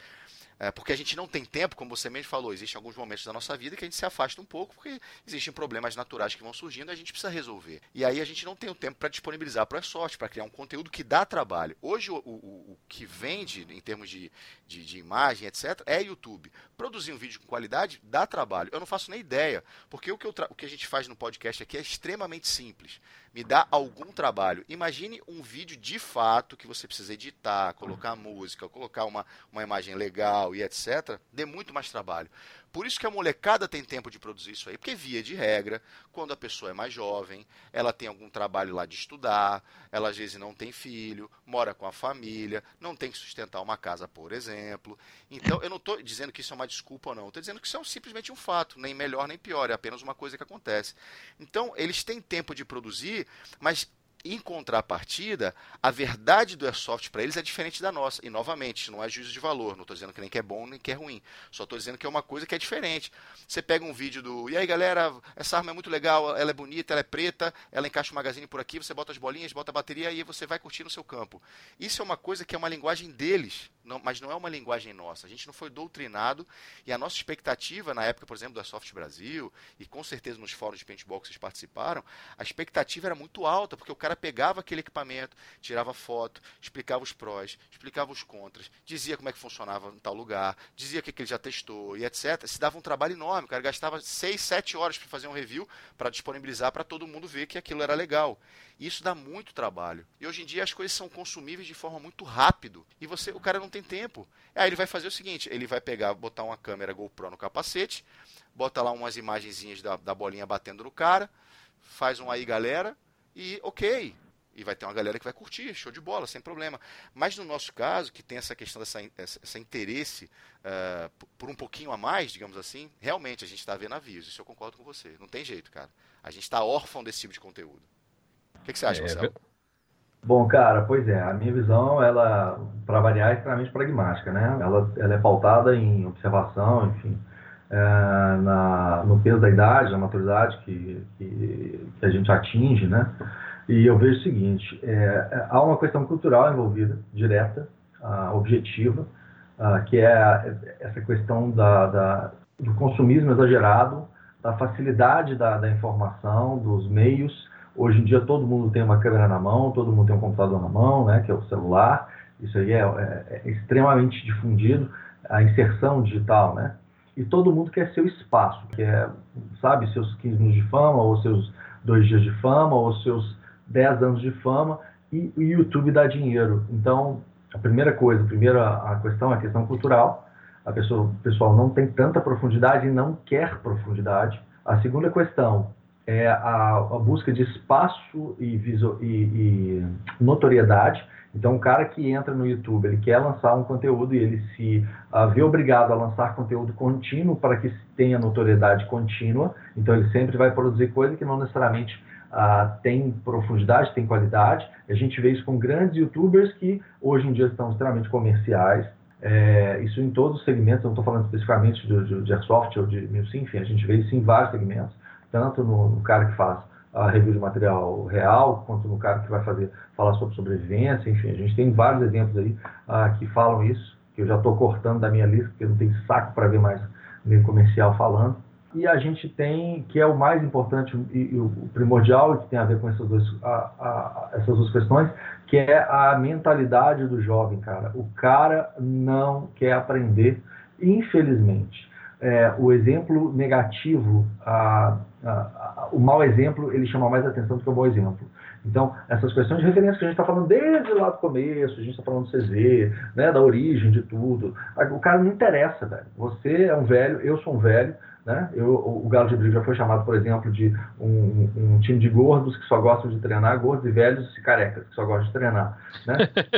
é, porque a gente não tem tempo, como você mesmo falou, existem alguns momentos da nossa vida que a gente se afasta um pouco, porque existem problemas naturais que vão surgindo e a gente precisa resolver. E aí a gente não tem o tempo para disponibilizar para a sorte, para criar um conteúdo que dá trabalho. Hoje, o, o, o que vende em termos de, de, de, imagem, etc., é YouTube. Produzir um vídeo com qualidade dá trabalho. Eu não faço nem ideia, porque o que, o que a gente faz no podcast aqui é extremamente simples me dá algum trabalho. Imagine um vídeo de fato que você precisa editar, colocar música, colocar uma, uma imagem legal e etc. Dê muito mais trabalho. Por isso que a molecada tem tempo de produzir isso aí, porque via de regra, quando a pessoa é mais jovem, ela tem algum trabalho lá de estudar, ela às vezes não tem filho, mora com a família, não tem que sustentar uma casa, por exemplo. Então, eu não estou dizendo que isso é uma desculpa ou não, estou dizendo que isso é simplesmente um fato, nem melhor nem pior, é apenas uma coisa que acontece. Então, eles têm tempo de produzir, mas em contrapartida, a verdade do airsoft para eles é diferente da nossa. E novamente, não é juízo de valor. Não estou dizendo que nem que é bom nem que é ruim. Só estou dizendo que é uma coisa que é diferente. Você pega um vídeo do. E aí, galera, essa arma é muito legal, ela é bonita, ela é preta, ela encaixa o magazine por aqui, você bota as bolinhas, bota a bateria e você vai curtir no seu campo. Isso é uma coisa que é uma linguagem deles, não, mas não é uma linguagem nossa. A gente não foi doutrinado e a nossa expectativa, na época, por exemplo, do Airsoft Brasil, e com certeza nos fóruns de paintball que vocês participaram, a expectativa era muito alta, porque o cara pegava aquele equipamento, tirava foto, explicava os prós, explicava os contras, dizia como é que funcionava em tal lugar, dizia o que, que ele já testou e etc. Se dava um trabalho enorme, o cara gastava 6, 7 horas para fazer um review, para disponibilizar para todo mundo ver que aquilo era legal. Isso dá muito trabalho. E hoje em dia as coisas são consumíveis de forma muito rápido. E você, o cara não tem tempo. Aí ele vai fazer o seguinte: ele vai pegar, botar uma câmera GoPro no capacete, bota lá umas imagenzinhas da, da bolinha batendo no cara, faz um aí galera, e ok. E vai ter uma galera que vai curtir, show de bola, sem problema. Mas no nosso caso, que tem essa questão dessa essa, interesse uh, por um pouquinho a mais, digamos assim, realmente a gente está vendo avisos. Isso eu concordo com você. Não tem jeito, cara. A gente está órfão desse tipo de conteúdo. O que, que você acha, é, Marcelo? Bom, cara, pois é, a minha visão, ela, para variar, é extremamente pragmática, né? Ela, ela é pautada em observação, enfim, é, na, no peso da idade, na maturidade que, que, que, a gente atinge, né? E eu vejo o seguinte, é, é há uma questão cultural envolvida, direta, objetiva, que é essa questão da, da, do consumismo exagerado, da facilidade da, da informação, dos meios, Hoje em dia todo mundo tem uma câmera na mão, todo mundo tem um computador na mão, né, que é o celular. Isso aí é, é, é extremamente difundido, a inserção digital, né? E todo mundo quer seu espaço, quer, sabe, seus 15 anos de fama, ou seus dois dias de fama, ou seus 10 anos de fama, e o YouTube dá dinheiro. Então, a primeira coisa, a primeira a questão é a questão cultural. A pessoa, o pessoal não tem tanta profundidade e não quer profundidade. A segunda questão é a, a busca de espaço e, e, e, notoriedade. Então, o cara que entra no YouTube, ele quer lançar um conteúdo e ele se uh, vê obrigado a lançar conteúdo contínuo para que tenha notoriedade contínua. Então, ele sempre vai produzir coisa que não necessariamente uh, tem profundidade, tem qualidade. A gente vê isso com grandes YouTubers que hoje em dia estão extremamente comerciais. É, isso em todos os segmentos, não estou falando especificamente de, de, de Airsoft ou de enfim, a gente vê isso em vários segmentos tanto no, no cara que faz a review de material real, quanto no cara que vai fazer falar sobre sobrevivência, enfim, a gente tem vários exemplos aí uh, que falam isso, que eu já estou cortando da minha lista, porque não tem saco para ver mais meio comercial falando. E a gente tem, que é o mais importante e, e o primordial, que tem a ver com essas duas, a, a, essas duas questões, que é a mentalidade do jovem, cara. O cara não quer aprender, infelizmente. É, o exemplo negativo, a, o mau exemplo ele chama mais atenção do que o bom exemplo. Então, essas questões de referência que a gente está falando desde lá do começo, a gente está falando do CZ, né, da origem de tudo, o cara não interessa, velho. Você é um velho, eu sou um velho, né? Eu, o Galo de Brilho já foi chamado, por exemplo, de um, um, time de gordos que só gostam de treinar, gordos e velhos e carecas que só gostam de treinar. Né?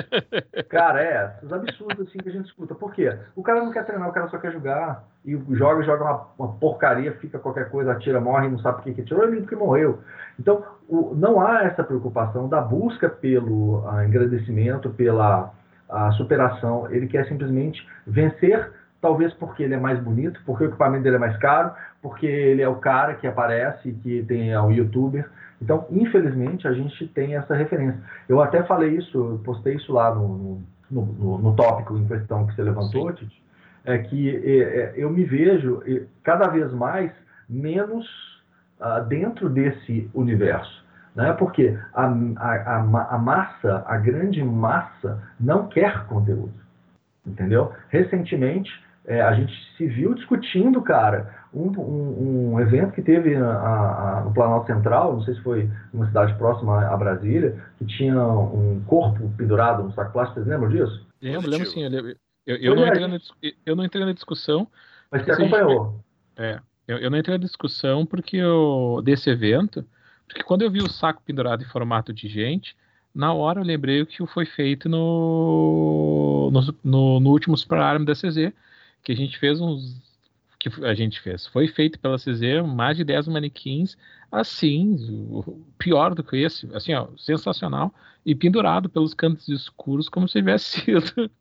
cara, é, esses absurdos assim que a gente escuta. Por quê? O cara não quer treinar, o cara só quer jogar. E joga, joga uma, uma porcaria, fica qualquer coisa, atira, morre, não sabe por que, que tirou, ele porque morreu. Então, o, não há essa preocupação da busca pelo uh, engrandecimento, pela uh, superação. Ele quer simplesmente vencer talvez porque ele é mais bonito, porque o equipamento dele é mais caro, porque ele é o cara que aparece, que tem é um youtuber. Então, infelizmente, a gente tem essa referência. Eu até falei isso, eu postei isso lá no, no, no, no tópico em questão que você levantou, Titi, é que é, é, eu me vejo cada vez mais menos uh, dentro desse universo. Né? Porque a, a, a, a massa, a grande massa, não quer conteúdo. Entendeu? Recentemente, é, a gente se viu discutindo, cara, um, um, um evento que teve a, a, no Planalto Central, não sei se foi uma cidade próxima a Brasília, que tinha um corpo pendurado no saco plástico, vocês lembram disso? Lembro, lembro sim. Eu, eu, eu não, é. entrei na, eu não entrei na discussão. Mas você acompanhou. É, eu, eu, não entrei na discussão porque eu, desse evento, porque quando eu vi o saco pendurado em formato de gente, na hora eu lembrei o que foi feito no, no, no, no último Super Arm da CZ, que a gente fez uns. que a gente fez. Foi feito pela CZ mais de 10 manequins, assim, pior do que esse, assim, ó, sensacional, e pendurado pelos cantos escuros, como se tivesse sido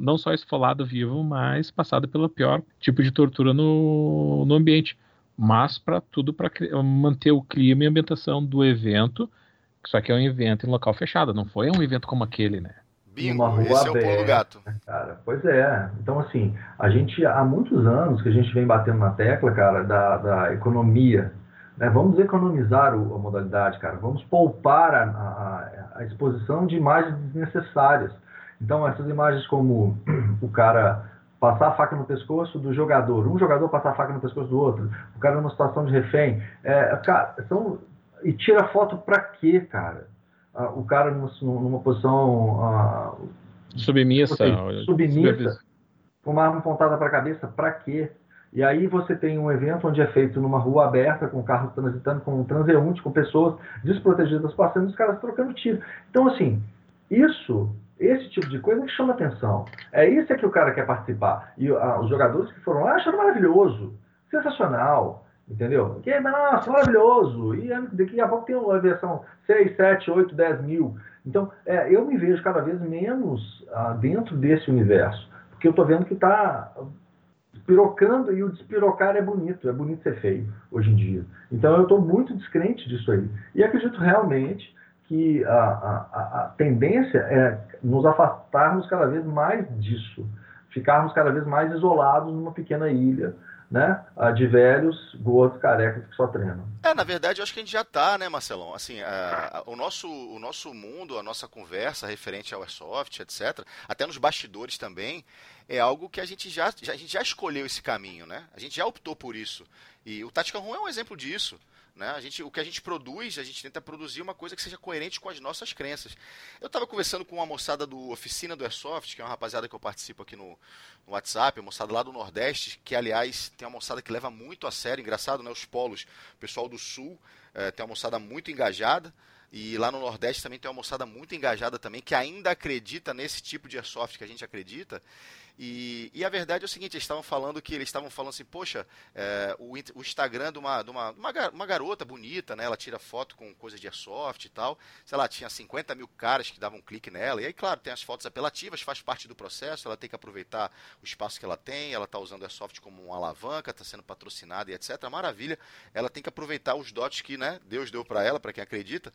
não só esfolado vivo, mas passado pelo pior tipo de tortura no, no ambiente. Mas para tudo, para manter o clima e a ambientação do evento, só que é um evento em local fechado, não foi um evento como aquele, né? Bingo, rua esse aberta, é o pulo do gato. Cara, pois é. Então, assim, a gente, há muitos anos que a gente vem batendo na tecla, cara, da, da economia. Né? Vamos economizar o, a modalidade, cara. Vamos poupar a, a, a, exposição de imagens desnecessárias. Então, essas imagens como o cara passar a faca no pescoço do jogador, um jogador passar a faca no pescoço do outro, o cara numa situação de refém, é, cara, são, e tira foto pra quê, cara? O cara numa, numa posição submissa, submissa, com uma arma apontada para a cabeça, para quê? E aí você tem um evento onde é feito numa rua aberta, com carros transitando, com um transeunte, com pessoas desprotegidas passando, os caras trocando tiro. Então, assim, isso, esse tipo de coisa que chama atenção. É isso é que o cara quer participar. E ah, os jogadores que foram lá acharam maravilhoso, sensacional, entendeu? Que, nossa, maravilhoso. E daqui a pouco tem uma versão 6, 7, 8, 10 mil. Então, é, eu me vejo cada vez menos ah, dentro desse universo, porque eu estou vendo que está despirocando e o despirocar é bonito, é bonito ser feio hoje em dia. Então eu estou muito descrente disso aí. E acredito realmente que a, a, a, tendência é nos afastarmos cada vez mais disso, ficarmos cada vez mais isolados numa pequena ilha, né, de velhos, gordos, carecas que só treinam. É, na verdade, eu acho que a gente já está, né, Marcelão? Assim, o, nosso, o nosso mundo, a nossa conversa referente ao Airsoft, etc., até nos bastidores também, é algo que a gente já, já, a gente já escolheu esse caminho, né? A gente já optou por isso. E o Tactical Room é um exemplo disso. Né? A gente, o que a gente produz, a gente tenta produzir uma coisa que seja coerente com as nossas crenças. Eu estava conversando com uma moçada do Oficina do Airsoft, que é uma rapaziada que eu participo aqui no, no WhatsApp, uma moçada lá do Nordeste, que aliás tem uma moçada que leva muito a sério, engraçado, né? Os polos, o pessoal do Sul é, tem uma moçada muito engajada. E lá no Nordeste também tem uma moçada muito engajada também, que ainda acredita nesse tipo de airsoft que a gente acredita. E, e, a verdade é o seguinte, eles estavam falando que eles estavam falando assim, poxa, é, o, o, Instagram de uma, de uma, uma, garota bonita, né? Ela tira foto com coisas de airsoft e tal. Sei lá, tinha 50 mil caras que davam um clique nela. E aí, claro, tem as fotos apelativas, faz parte do processo, ela tem que aproveitar o espaço que ela tem, ela está usando airsoft como uma alavanca, está sendo patrocinada e etc. Maravilha. Ela tem que aproveitar os dots que né, Deus deu para ela, para quem acredita.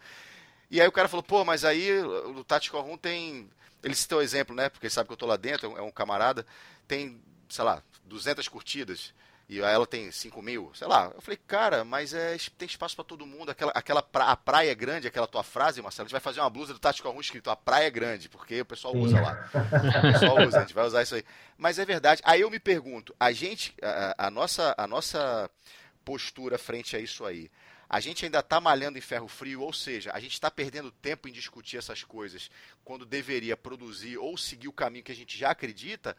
E aí o cara falou, pô, mas aí o Tactical Room tem ele citou o exemplo, né? Porque sabe que eu tô lá dentro, é um camarada, tem, sei lá, 200 curtidas e ela tem 5 mil, sei lá. Eu falei, cara, mas é, tem espaço para todo mundo. Aquela, aquela pra, a praia é grande, aquela tua frase, Marcelo. A gente vai fazer uma blusa do Tático Arrum escrito a praia é grande, porque o pessoal usa lá. O pessoal usa, a gente vai usar isso aí. Mas é verdade. Aí eu me pergunto, a gente, a, a nossa, a nossa postura frente a isso aí, a gente ainda está malhando em ferro frio, ou seja, a gente está perdendo tempo em discutir essas coisas quando deveria produzir ou seguir o caminho que a gente já acredita,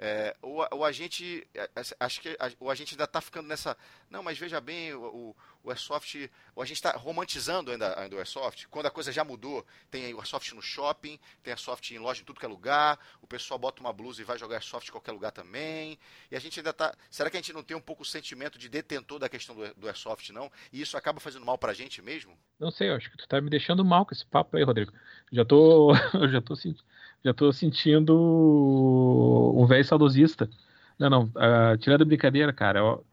é, ou, ou, a gente é, é, acho que a, ou a gente ainda está ficando nessa não mas veja bem o, o, o Airsoft ou a gente está romantizando ainda, ainda o Airsoft quando a coisa já mudou tem o Airsoft no shopping tem Airsoft em loja em tudo que é lugar o pessoal bota uma blusa e vai jogar Airsoft em qualquer lugar também e a gente ainda está será que a gente não tem um pouco o sentimento de detentor da questão do, do Airsoft não? E isso acaba fazendo mal para a gente mesmo? Não sei acho que tu está me deixando mal com esse papo aí Rodrigo. Já tô já tô sentindo já tô sentindo um velho saudosista. Não, não, uh, tirando a brincadeira, cara, eu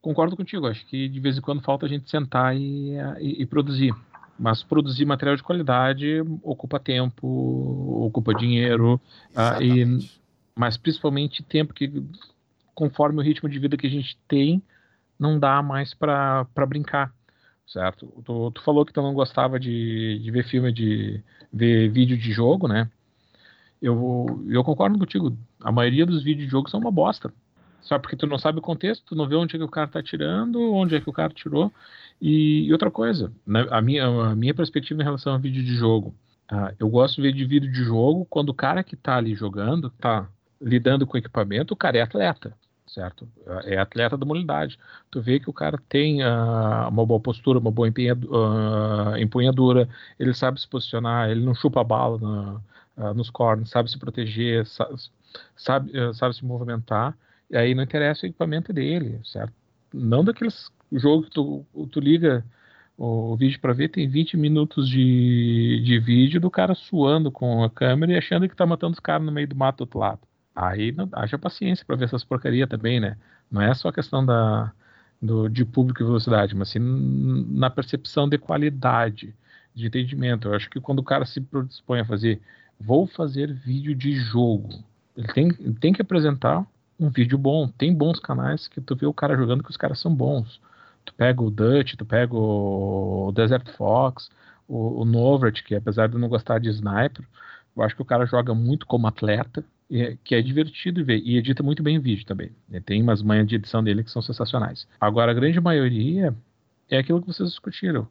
concordo contigo. Acho que de vez em quando falta a gente sentar e, e, e produzir. Mas produzir material de qualidade ocupa tempo, ocupa dinheiro, uh, e, mas principalmente tempo que, conforme o ritmo de vida que a gente tem, não dá mais para brincar certo? Tu, tu, falou que tu não gostava de, de ver filme, de ver vídeo de jogo, né? Eu, eu concordo contigo. A maioria dos vídeos de jogo são uma bosta. Só porque tu não sabe o contexto, tu não vê onde é que o cara tá tirando, onde é que o cara tirou. E, e outra coisa, né, a, minha, a minha perspectiva em relação a vídeo de jogo. Uh, eu gosto de ver de vídeo de jogo quando o cara que tá ali jogando, tá lidando com equipamento, o cara é atleta, certo? É atleta da humanidade. Tu vê que o cara tem uh, uma boa postura, uma boa empunhadura, uh, empunhadura, ele sabe se posicionar, ele não chupa a bala uh, nos cornos, sabe se proteger, sabe, uh, sabe, se movimentar, e aí não interessa o equipamento dele, certo? Não daqueles jogos que tu, tu liga o, o vídeo para ver, tem 20 minutos de, de vídeo do cara suando com a câmera e achando que tá matando os caras no meio do mato do outro lado. Aí não, haja paciência para ver essas porcaria também, né? Não é só questão da, do, de público e velocidade, mas sim na percepção de qualidade, de entendimento. Eu acho que quando o cara se predispõe a fazer vou fazer vídeo de jogo. Ele tem, ele tem que apresentar um vídeo bom. Tem bons canais que tu vê o cara jogando que os caras são bons. Tu pega o Dutch, tu pega o Desert Fox, o, o Novert, que apesar de eu não gostar de sniper, eu acho que o cara joga muito como atleta, que é divertido ver. E edita muito bem vídeo também. Tem umas manhas de edição dele que são sensacionais. Agora, a grande maioria é aquilo que vocês discutiram.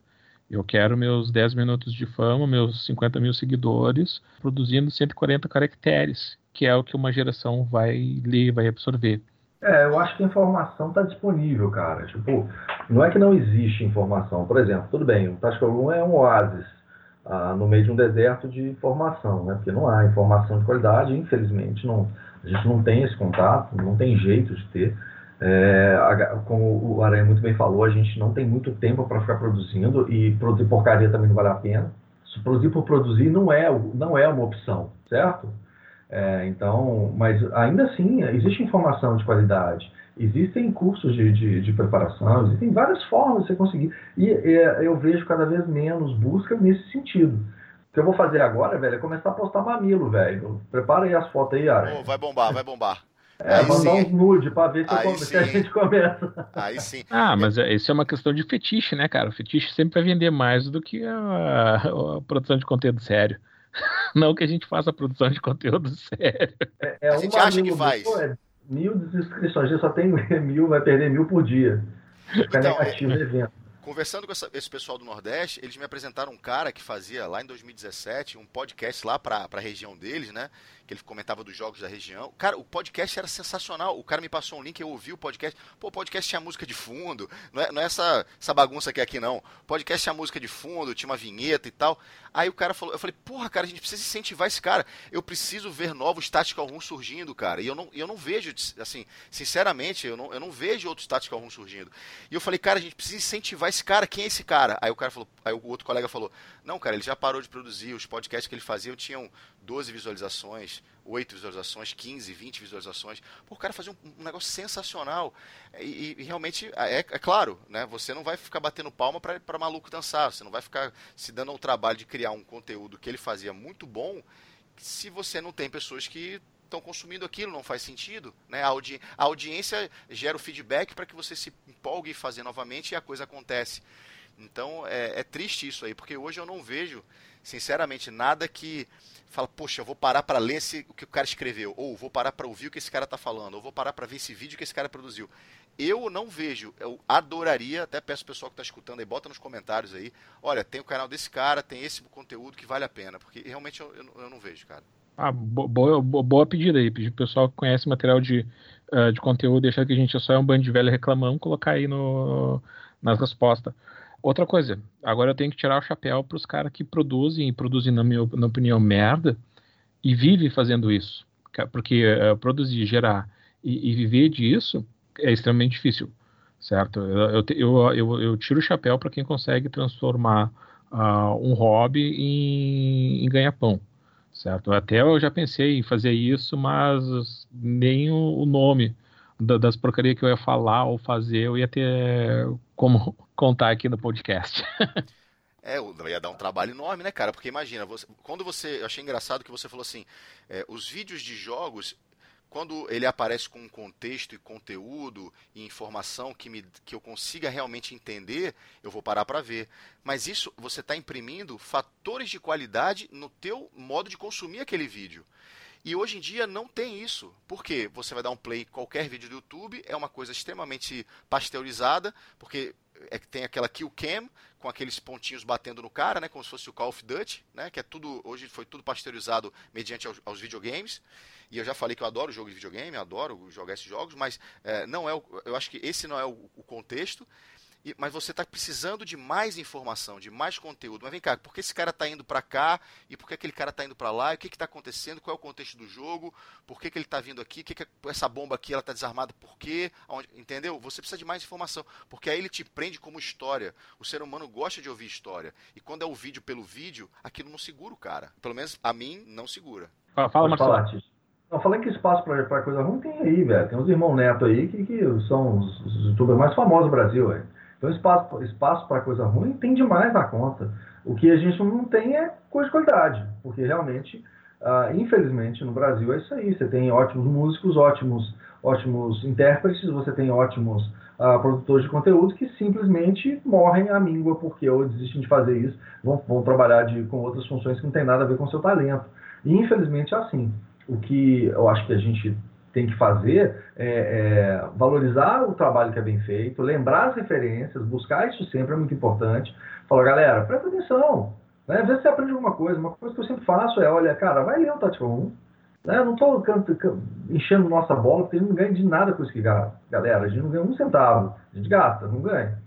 Eu quero meus 10 minutos de fama, meus 50 mil seguidores, produzindo 140 caracteres, que é o que uma geração vai ler, vai absorver. É, eu acho que a informação está disponível, cara. Tipo, não é que não existe informação. Por exemplo, tudo bem, o Tactical Room é um oásis ah, no meio de um deserto de informação, né? Porque não há informação de qualidade, infelizmente, não, a gente não tem esse contato, não tem jeito de ter. É, como o Aranha muito bem falou, a gente não tem muito tempo para ficar produzindo e produzir porcaria também não vale a pena. Produzir por produzir não é, não é uma opção, certo? É, então, mas ainda assim, existe informação de qualidade, existem cursos de, de, de, preparação, existem várias formas de você conseguir. E eu vejo cada vez menos busca nesse sentido. O que eu vou fazer agora, velho, é começar a postar mamilo, velho. Prepara aí as fotos aí, Ara. Oh, vai bombar, vai bombar. É, aí mandar sim. uns nude pra ver se, se, a gente começa. Aí sim. Ah, mas isso é uma questão de fetiche, né, cara? O fetiche sempre vai vender mais do que a, a produção de conteúdo sério. Não que a gente faça produção de conteúdo sério. É, é a gente acha que faz. Pô, é mil inscrições, a gente só tem mil, vai perder mil por dia. Fica então, negativo é, evento. Conversando com essa, esse pessoal do Nordeste, eles me apresentaram um cara que fazia lá em 2017 um podcast lá para a região deles, né? Que ele comentava dos jogos da região. Cara, o podcast era sensacional. O cara me passou um link, eu ouvi o podcast. Pô, o podcast tinha música de fundo. Não é, não é essa, essa bagunça que é aqui, não. O podcast tinha música de fundo, tinha uma vinheta e tal. Aí o cara falou, eu falei, porra, cara, a gente precisa incentivar esse cara. Eu preciso ver novos Tactical Room surgindo, cara. E eu não, eu não vejo, assim, sinceramente, eu não, eu não vejo outros Tactical Room surgindo. E eu falei, cara, a gente precisa incentivar esse cara. Quem é esse cara? Aí o cara falou, aí o outro colega falou, não, cara, ele já parou de produzir. Os podcasts que ele fazia tinham 12 visualizações, 8 visualizações, 15, 20 visualizações. O cara fazia um, um negócio sensacional. E, e realmente, é, é, claro, né? Você não vai ficar batendo palma para maluco dançar. Você não vai ficar se dando ao trabalho de criar um conteúdo que ele fazia muito bom se você não tem pessoas que estão consumindo aquilo, não faz sentido. Né? A, audi a audiência gera o feedback para que você se empolgue e fazer novamente e a coisa acontece. Então é, é, triste isso aí, porque hoje eu não vejo, sinceramente, nada que fala, poxa, eu vou parar para ler esse, o que o cara escreveu, ou vou parar para ouvir o que esse cara está falando, ou vou parar para ver esse vídeo que esse cara produziu. Eu não vejo, eu adoraria, até peço ao pessoal que está escutando aí, bota nos comentários aí, olha, tem o canal desse cara, tem esse conteúdo que vale a pena, porque realmente eu, eu, eu não vejo, cara. Ah, boa, boa pedida aí, pedir pro pessoal que conhece material de, uh, de conteúdo, deixar que a gente só é um bando de velho reclamando, colocar aí no, nas respostas. Outra coisa, agora eu tenho que tirar o chapéu para os caras que produzem, e produzem, na minha na opinião, merda, e vivem fazendo isso. Porque uh, produzir, gerar e, e, viver disso é extremamente difícil, certo? Eu, eu, eu, eu tiro o chapéu para quem consegue transformar uh, um hobby em, em ganha-pão, certo? Até eu já pensei em fazer isso, mas nem o, o nome das porcarias que eu ia falar ou fazer, eu ia ter como contar aqui no podcast. É, ia dar um trabalho enorme, né, cara? Porque imagina, você, quando você. Eu achei engraçado que você falou assim: é, os vídeos de jogos, quando ele aparece com um contexto e conteúdo e informação que, me, que eu consiga realmente entender, eu vou parar para ver. Mas isso, você está imprimindo fatores de qualidade no teu modo de consumir aquele vídeo. E hoje em dia não tem isso. Por quê? Você vai dar um play qualquer vídeo do YouTube, é uma coisa extremamente pasteurizada, porque é que tem aquela kill cam com aqueles pontinhos batendo no cara, né, como se fosse o Call of Duty, né, que é tudo hoje foi tudo pasteurizado mediante aos, aos videogames. E eu já falei que eu adoro jogo de videogame, adoro jogar esses jogos, mas é, não é, o, eu acho que esse não é o, o contexto mas você está precisando de mais informação, de mais conteúdo. Mas vem cá, por que esse cara está indo para cá e por que aquele cara está indo para lá? o que está acontecendo? Qual é o contexto do jogo? Por que, que ele está vindo aqui? Que que é, essa bomba aqui ela está desarmada por quê? Onde, entendeu? Você precisa de mais informação, porque aí ele te prende como história. O ser humano gosta de ouvir história. E quando é o vídeo pelo vídeo, aquilo não segura o cara. Pelo menos a mim não segura. Fala, Marcelo. Não, falando que espaço para coisa ruim tem aí, velho. Tem uns irmãos neto aí que, que são os, os youtubers mais famosos do Brasil, velho. Então, espaço, espaço para coisa ruim tem demais na conta. O que a gente não tem é coisa de qualidade, porque realmente, uh, infelizmente, no Brasil é isso aí. Você tem ótimos músicos, ótimos, ótimos intérpretes, você tem ótimos uh, produtores de conteúdo que simplesmente morrem à míngua porque ou desistem de fazer isso, vão, vão trabalhar de, com outras funções que não tem nada a ver com seu talento. E infelizmente é assim. O que eu acho que a gente tem que fazer é, é, valorizar o trabalho que é bem feito, lembrar as referências, buscar isso sempre é muito importante. Falar, galera, presta atenção, né? Vê se você aprende alguma coisa. Uma coisa que eu sempre faço é, olha, cara, vai ler o Tactical 1, Né? Eu não estou enchendo nossa bola, porque a gente não ganha de nada com isso que galera. A gente não ganha um centavo. A gente gasta, não ganha.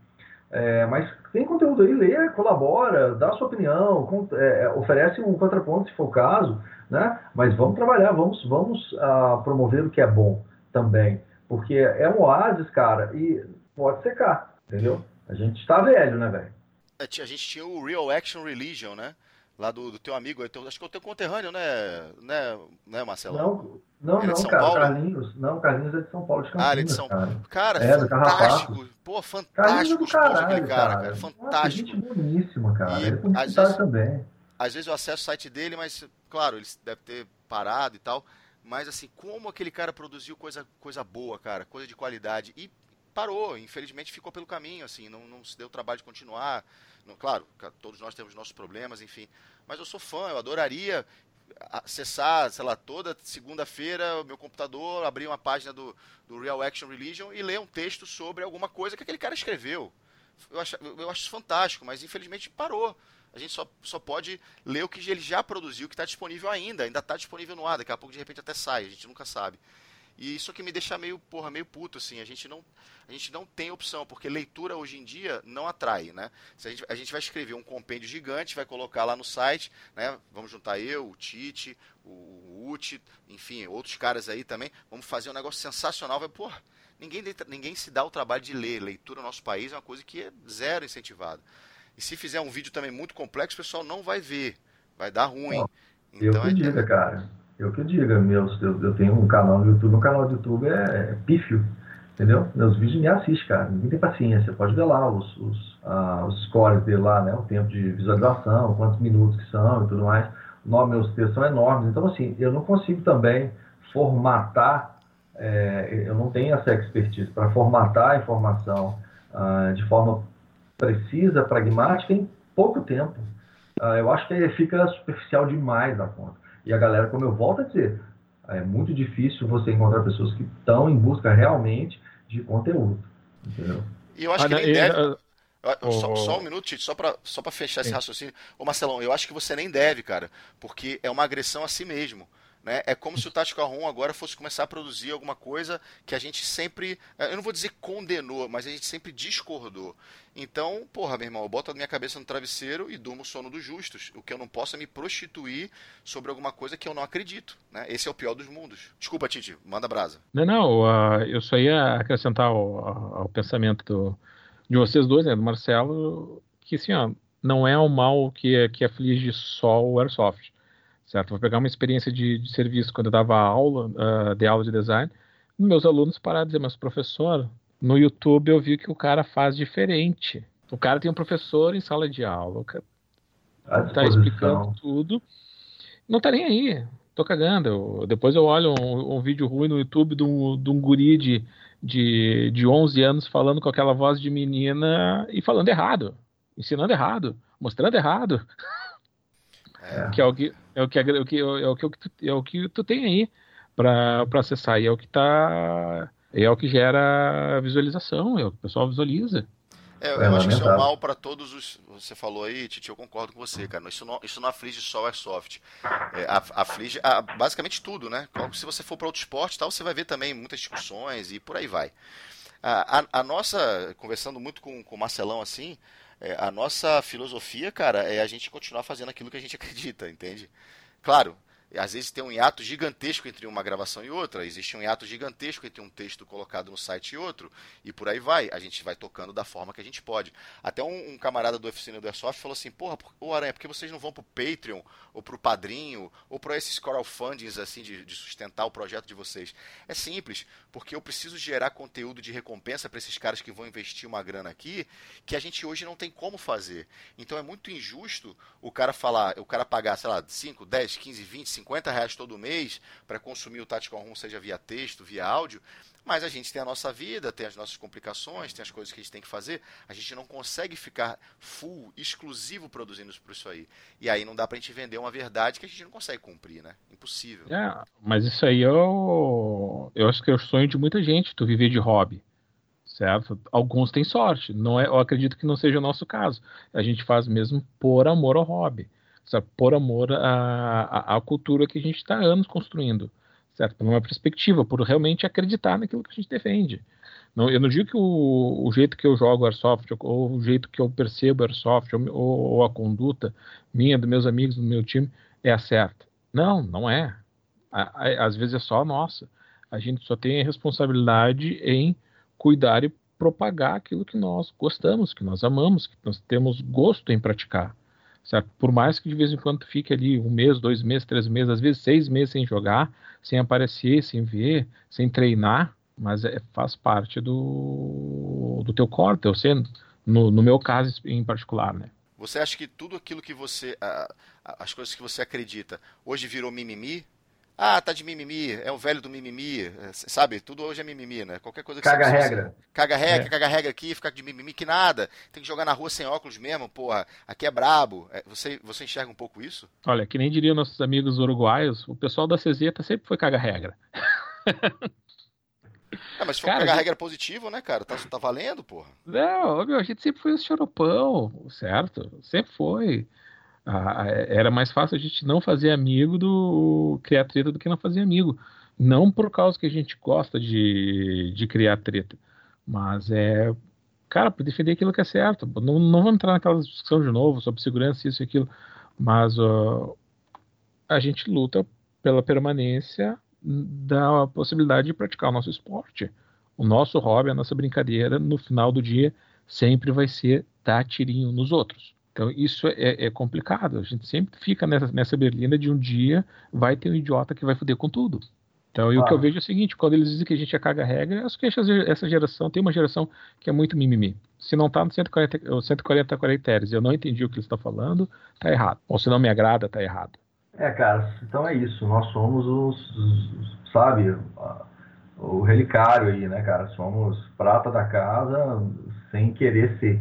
É, mas tem conteúdo aí, lê, colabora, dá sua opinião, é, é, oferece um contraponto se for o caso, né? Mas vamos trabalhar, vamos, vamos uh, promover o que é bom também. Porque é um oásis, cara, e pode secar, entendeu? A gente está velho, né, velho? É, a gente tinha o Real Action Religion, né? Lá do, do teu amigo, teu, acho que é o teu conterrâneo, né, né, né Marcelo? Não, não, não, cara, Paulo? Carlinhos, não, Carlinhos é de São Paulo, de Campinas, Ah, ele é de São Paulo. Cara, cara é, fantástico, pô, fantástico os caralho, aquele cara, cara, cara fantástico. Nossa, gente boníssima, cara, e, ele às vezes, também. Às vezes eu acesso o site dele, mas, claro, ele deve ter parado e tal, mas assim, como aquele cara produziu coisa, coisa boa, cara, coisa de qualidade, e parou, infelizmente ficou pelo caminho, assim, não, não se deu o trabalho de continuar, não, claro, todos nós temos nossos problemas, enfim, mas eu sou fã, eu adoraria acessar, sei lá, toda segunda-feira o meu computador, abrir uma página do, do Real Action Religion e ler um texto sobre alguma coisa que aquele cara escreveu. Eu acho, eu acho fantástico, mas infelizmente parou. A gente só, só pode ler o que ele já produziu, que está disponível ainda, ainda está disponível no ar, daqui a pouco de repente até sai, a gente nunca sabe. E isso que me deixa meio, porra, meio puto, assim. A gente não, a gente não tem opção, porque leitura hoje em dia não atrai, né? Se a, gente, a gente vai escrever um compêndio gigante, vai colocar lá no site, né? Vamos juntar eu, o Tite, o Uti, enfim, outros caras aí também. Vamos fazer um negócio sensacional. Vai, porra, ninguém, ninguém se dá o trabalho de ler. Leitura no nosso país é uma coisa que é zero incentivada. E se fizer um vídeo também muito complexo, o pessoal não vai ver. Vai dar ruim. então, eu que é, diga, cara. Eu que diga, meus, eu, eu tenho um canal no YouTube, meu canal do YouTube é, é pífio, entendeu? Meus vídeos me assistem, cara, ninguém tem paciência, pode ver lá os, os, ah, os scores dele lá, né, o tempo de visualização, quantos minutos que são e tudo mais. No, meus textos são enormes, então assim, eu não consigo também formatar, é, eu não tenho essa expertise para formatar a informação ah, de forma precisa, pragmática, em pouco tempo. Ah, eu acho que fica superficial demais a conta. E a galera, como eu volto a dizer, é muito difícil você encontrar pessoas que estão em busca realmente de conteúdo. Entendeu? E eu acho ah, que nem deve. Uh, só, só, um minuto, Tito, só para só fechar esse raciocínio. Ô Marcelão, eu acho que você nem deve, cara, porque é uma agressão a si mesmo. Né? É como se o Tactical Room agora fosse começar a produzir alguma coisa que a gente sempre, eu não vou dizer condenou, mas a gente sempre discordou. Então, porra, meu irmão, eu boto a minha cabeça no travesseiro e durmo o sono dos justos. O que eu não posso é me prostituir sobre alguma coisa que eu não acredito. Né? Esse é o pior dos mundos. Desculpa, Titi, manda brasa. Não, não, uh, eu só ia acrescentar ao, ao pensamento do, de vocês dois, né, do Marcelo, que assim, ó, não é o mal que, que aflige só o Airsoft certo? Vou pegar uma experiência de, de serviço quando eu dava aula, uh, de aula de design, meus alunos pararam de dizer, mas professor, no YouTube eu vi que o cara faz diferente. O cara tem um professor em sala de aula, o cara tá explicando tudo, não tá nem aí, tô cagando. Eu, depois eu olho um, um, vídeo ruim no YouTube de um, de um guri de, de, de 11 anos falando com aquela voz de menina e falando errado, ensinando errado, mostrando errado. É. Que é o que é o que, é o que, é o que, é o que tu tem aí para acessar. E é o que tá. É o que gera visualização, é o que o pessoal visualiza. É, eu é acho que isso é um mal para todos os. Você falou aí, Titi, eu concordo com você, cara. Isso não, isso não aflige só o Airsoft. É, aflige a, basicamente tudo, né? Se você for para outro esporte tal, você vai ver também muitas discussões e por aí vai. A, a, a nossa, conversando muito com, com o Marcelão assim, é, a nossa filosofia, cara, é a gente continuar fazendo aquilo que a gente acredita, entende? Claro, às vezes tem um hiato gigantesco entre uma gravação e outra, existe um hiato gigantesco entre um texto colocado no site e outro, e por aí vai. A gente vai tocando da forma que a gente pode. Até um, um camarada do Oficina do Airsoft falou assim: Porra, ô Aranha, por que vocês não vão pro Patreon, ou pro Padrinho, ou para esses crowdfundings assim, de, de sustentar o projeto de vocês? É simples, porque eu preciso gerar conteúdo de recompensa para esses caras que vão investir uma grana aqui, que a gente hoje não tem como fazer. Então é muito injusto o cara falar, o cara pagar, sei lá, 5, 10, 15, 20, 50 reais todo mês para consumir o Tactical Room, seja via texto, via áudio, mas a gente tem a nossa vida, tem as nossas complicações, tem as coisas que a gente tem que fazer. A gente não consegue ficar full, exclusivo produzindo por isso aí. E aí não dá pra gente vender uma verdade que a gente não consegue cumprir, né? Impossível. É, mas isso aí eu, eu acho que é o sonho de muita gente, tu viver de hobby. Certo? Alguns têm sorte. Não é, eu acredito que não seja o nosso caso. A gente faz mesmo por amor ao hobby sabe? por amor à, à, cultura que a gente está anos construindo, certo? Por uma perspectiva, por realmente acreditar naquilo que a gente defende. Não, eu não digo que o, o, jeito que eu jogo Airsoft, ou o jeito que eu percebo Airsoft, ou, ou a conduta minha, dos meus amigos, do meu time, é a certa. Não, não é. Às vezes é só a nossa. A gente só tem a responsabilidade em cuidar e propagar aquilo que nós gostamos, que nós amamos, que nós temos gosto em praticar. Certo? Por mais que de vez em quando fique ali um mês, dois meses, três meses, às vezes seis meses sem jogar, sem aparecer, sem ver, sem treinar, mas é, faz parte do, do teu core, teu sendo, no, no meu caso em particular, né? Você acha que tudo aquilo que você, as coisas que você acredita, hoje virou mimimi? Ah, tá de mimimi, é o velho do mimimi, é, sabe? Tudo hoje é mimimi, né? Qualquer coisa que Caga você, regra. Caga regra, é. caga regra aqui, ficar de mimimi que nada. Tem que jogar na rua sem óculos mesmo, porra. Aqui é brabo. É, você, você enxerga um pouco isso? Olha, que nem diriam nossos amigos uruguaios, o pessoal da CZ sempre foi caga regra. É, mas se for cara, cagar gente... regra positivo, né, cara? Tá, tá valendo, porra. Não, meu, a gente sempre foi o choropão, certo? Sempre foi. Era mais fácil a gente não fazer amigo do criar treta do que não fazer amigo. Não por causa que a gente gosta de, de criar treta, mas é, cara, para defender aquilo que é certo. Não, não vamos entrar naquela discussão de novo sobre segurança, isso e aquilo, mas uh, a gente luta pela permanência da possibilidade de praticar o nosso esporte. O nosso hobby, a nossa brincadeira, no final do dia, sempre vai ser dar tirinho nos outros. Então, isso é, é, complicado. A gente sempre fica nessa, nessa berlina de um dia vai ter um idiota que vai foder com tudo. Então, ah. o que eu vejo é o seguinte: quando eles dizem que a gente é caga-regra, acho que essa geração tem uma geração que é muito mimimi. Se não está no 140, 140 caracteres e eu não entendi o que eles estão falando, está errado. Ou se não me agrada, está errado. É, cara, então é isso. Nós somos os, os sabe, o relicário aí, né, cara? Somos prata da casa sem querer ser.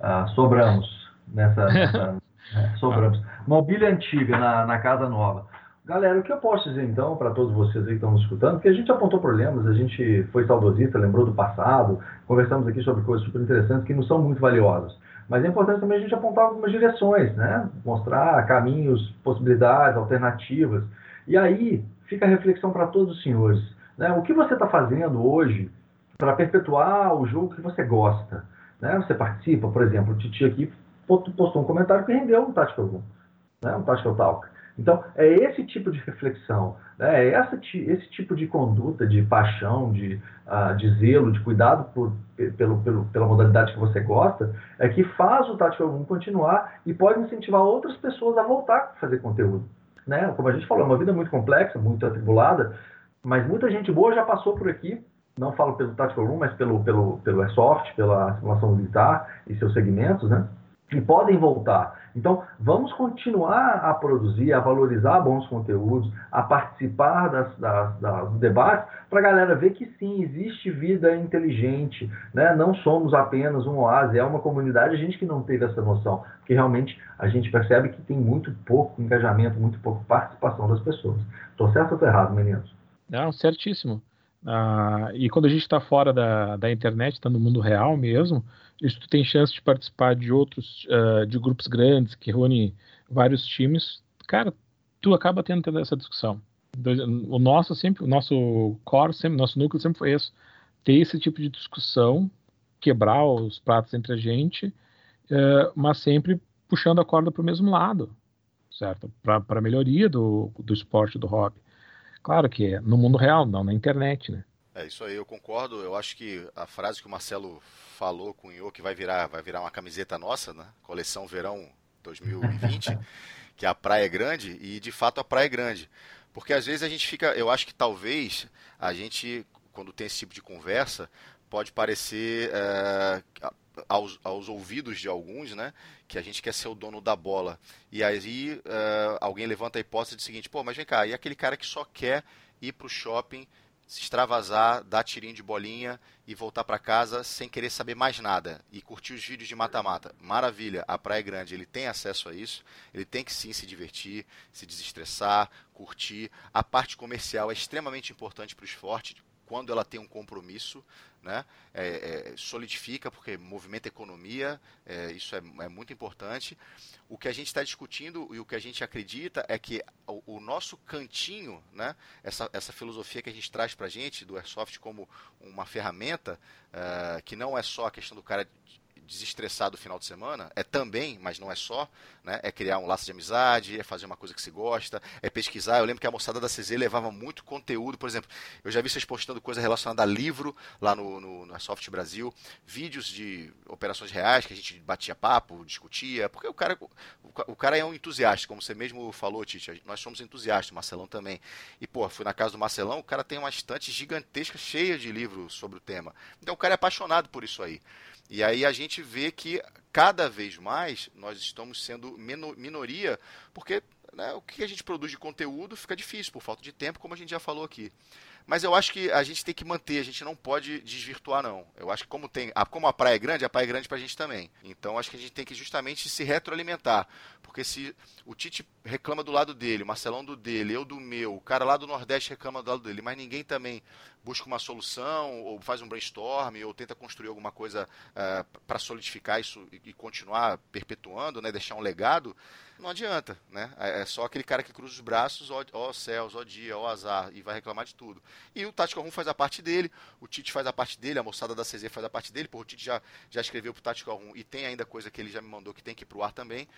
Uh, sobramos nessa. nessa né, sobramos. Mobília antiga na, na casa nova. Galera, o que eu posso dizer então para todos vocês aí que estão nos escutando? Porque a gente apontou problemas, a gente foi saudosista, lembrou do passado, conversamos aqui sobre coisas super interessantes que não são muito valiosas. Mas é importante também a gente apontar algumas direções, né? Mostrar caminhos, possibilidades, alternativas. E aí fica a reflexão para todos os senhores. Né? O que você está fazendo hoje para perpetuar o jogo que você gosta? Né? Você participa, por exemplo, o Titi aqui postou um comentário que rendeu um Tactical Room, né? um Tactical Talk. Então, é esse tipo de reflexão, né? é essa, esse tipo de conduta, de paixão, de, uh, de zelo, de cuidado por, pelo, pelo, pela modalidade que você gosta, é que faz o Tactical Room continuar e pode incentivar outras pessoas a voltar a fazer conteúdo. Né? Como a gente falou, é uma vida muito complexa, muito atribulada, mas muita gente boa já passou por aqui, não falo pelo Tactical Room, mas pelo, pelo, pelo Airsoft, pela simulação militar e seus segmentos, né? E podem voltar. Então, vamos continuar a produzir, a valorizar bons conteúdos, a participar das, das, das dos debates, para a galera ver que sim, existe vida inteligente, né? não somos apenas um oásis, é uma comunidade, a gente que não teve essa noção, porque realmente a gente percebe que tem muito pouco engajamento, muito pouco participação das pessoas. Estou certo ou estou errado, meninos? Não, certíssimo. Ah, e quando a gente está fora da, da internet, está no mundo real mesmo, isso tu tem chance de participar de outros, uh, de grupos grandes que reúnem vários times, cara, tu acaba tendo essa discussão. O nosso sempre, o nosso core, sempre, nosso núcleo sempre foi isso, ter esse tipo de discussão, quebrar os pratos entre a gente, uh, mas sempre puxando a corda para o mesmo lado, certo? Para a melhoria do, do esporte, do hobby. Claro que é no mundo real, não na internet, né? É isso aí, eu concordo. Eu acho que a frase que o Marcelo falou, cunhou, que vai virar, vai virar uma camiseta nossa, né? Coleção Verão 2020, que a praia é grande, e de fato a praia é grande. Porque às vezes a gente fica, eu acho que talvez a gente, quando tem esse tipo de conversa, pode parecer é, aos, aos, ouvidos de alguns, né, que a gente quer ser o dono da bola. E aí é, alguém levanta a hipótese do seguinte, pô, mas vem cá, e aquele cara que só quer ir para o shopping se extravasar, dar tirinho de bolinha e voltar para casa sem querer saber mais nada e curtir os vídeos de mata-mata. Maravilha, a Praia é Grande, ele tem acesso a isso, ele tem que sim se divertir, se desestressar, curtir. A parte comercial é extremamente importante para o esporte, quando ela tem um compromisso, né? É, é, solidifica, porque movimenta economia, é, isso é, é, muito importante. O que a gente está discutindo e o que a gente acredita é que o, o, nosso cantinho, né? essa, essa filosofia que a gente traz para a gente do Airsoft como uma ferramenta, uh, que não é só a questão do cara desestressar do final de semana, é também, mas não é só, né? É criar um laço de amizade, é fazer uma coisa que se gosta, é pesquisar. Eu lembro que a moçada da CZ levava muito conteúdo, por exemplo, eu já vi vocês postando coisa relacionada a livro lá no, no, no Soft Brasil, vídeos de operações reais que a gente batia papo, discutia, porque o cara, o, o cara é um entusiasta, como você mesmo falou, Tite, nós somos entusiastas, o Marcelão também. E, pô, fui na casa do Marcelão, o cara tem uma estante gigantesca cheia de livros sobre o tema. Então o cara é apaixonado por isso aí. E aí a gente vê que cada vez mais nós estamos sendo minoria, porque né, o que a gente produz de conteúdo fica difícil por falta de tempo, como a gente já falou aqui. Mas eu acho que a gente tem que manter, a gente não pode desvirtuar, não. Eu acho que como tem. A, como a praia é grande, a praia é grande pra gente também. Então acho que a gente tem que justamente se retroalimentar. Porque se o Tite reclama do lado dele, o Marcelão do dele, eu do meu, o cara lá do Nordeste reclama do lado dele, mas ninguém também busca uma solução, ou faz um brainstorm, ou tenta construir alguma coisa uh, eh, para solidificar isso e, e continuar perpetuando, né, deixar um legado não adianta, né? É, é só aquele cara que cruza os braços, ó, ó céus, ó dia, ó azar, e vai reclamar de tudo. E o Tático Room faz a parte dele, o Tite faz a parte dele, a moçada da CZ faz a parte dele, porque o Tite já, já escreveu pro Tático Room e tem ainda coisa que ele já me mandou que tem que ir pro ar também,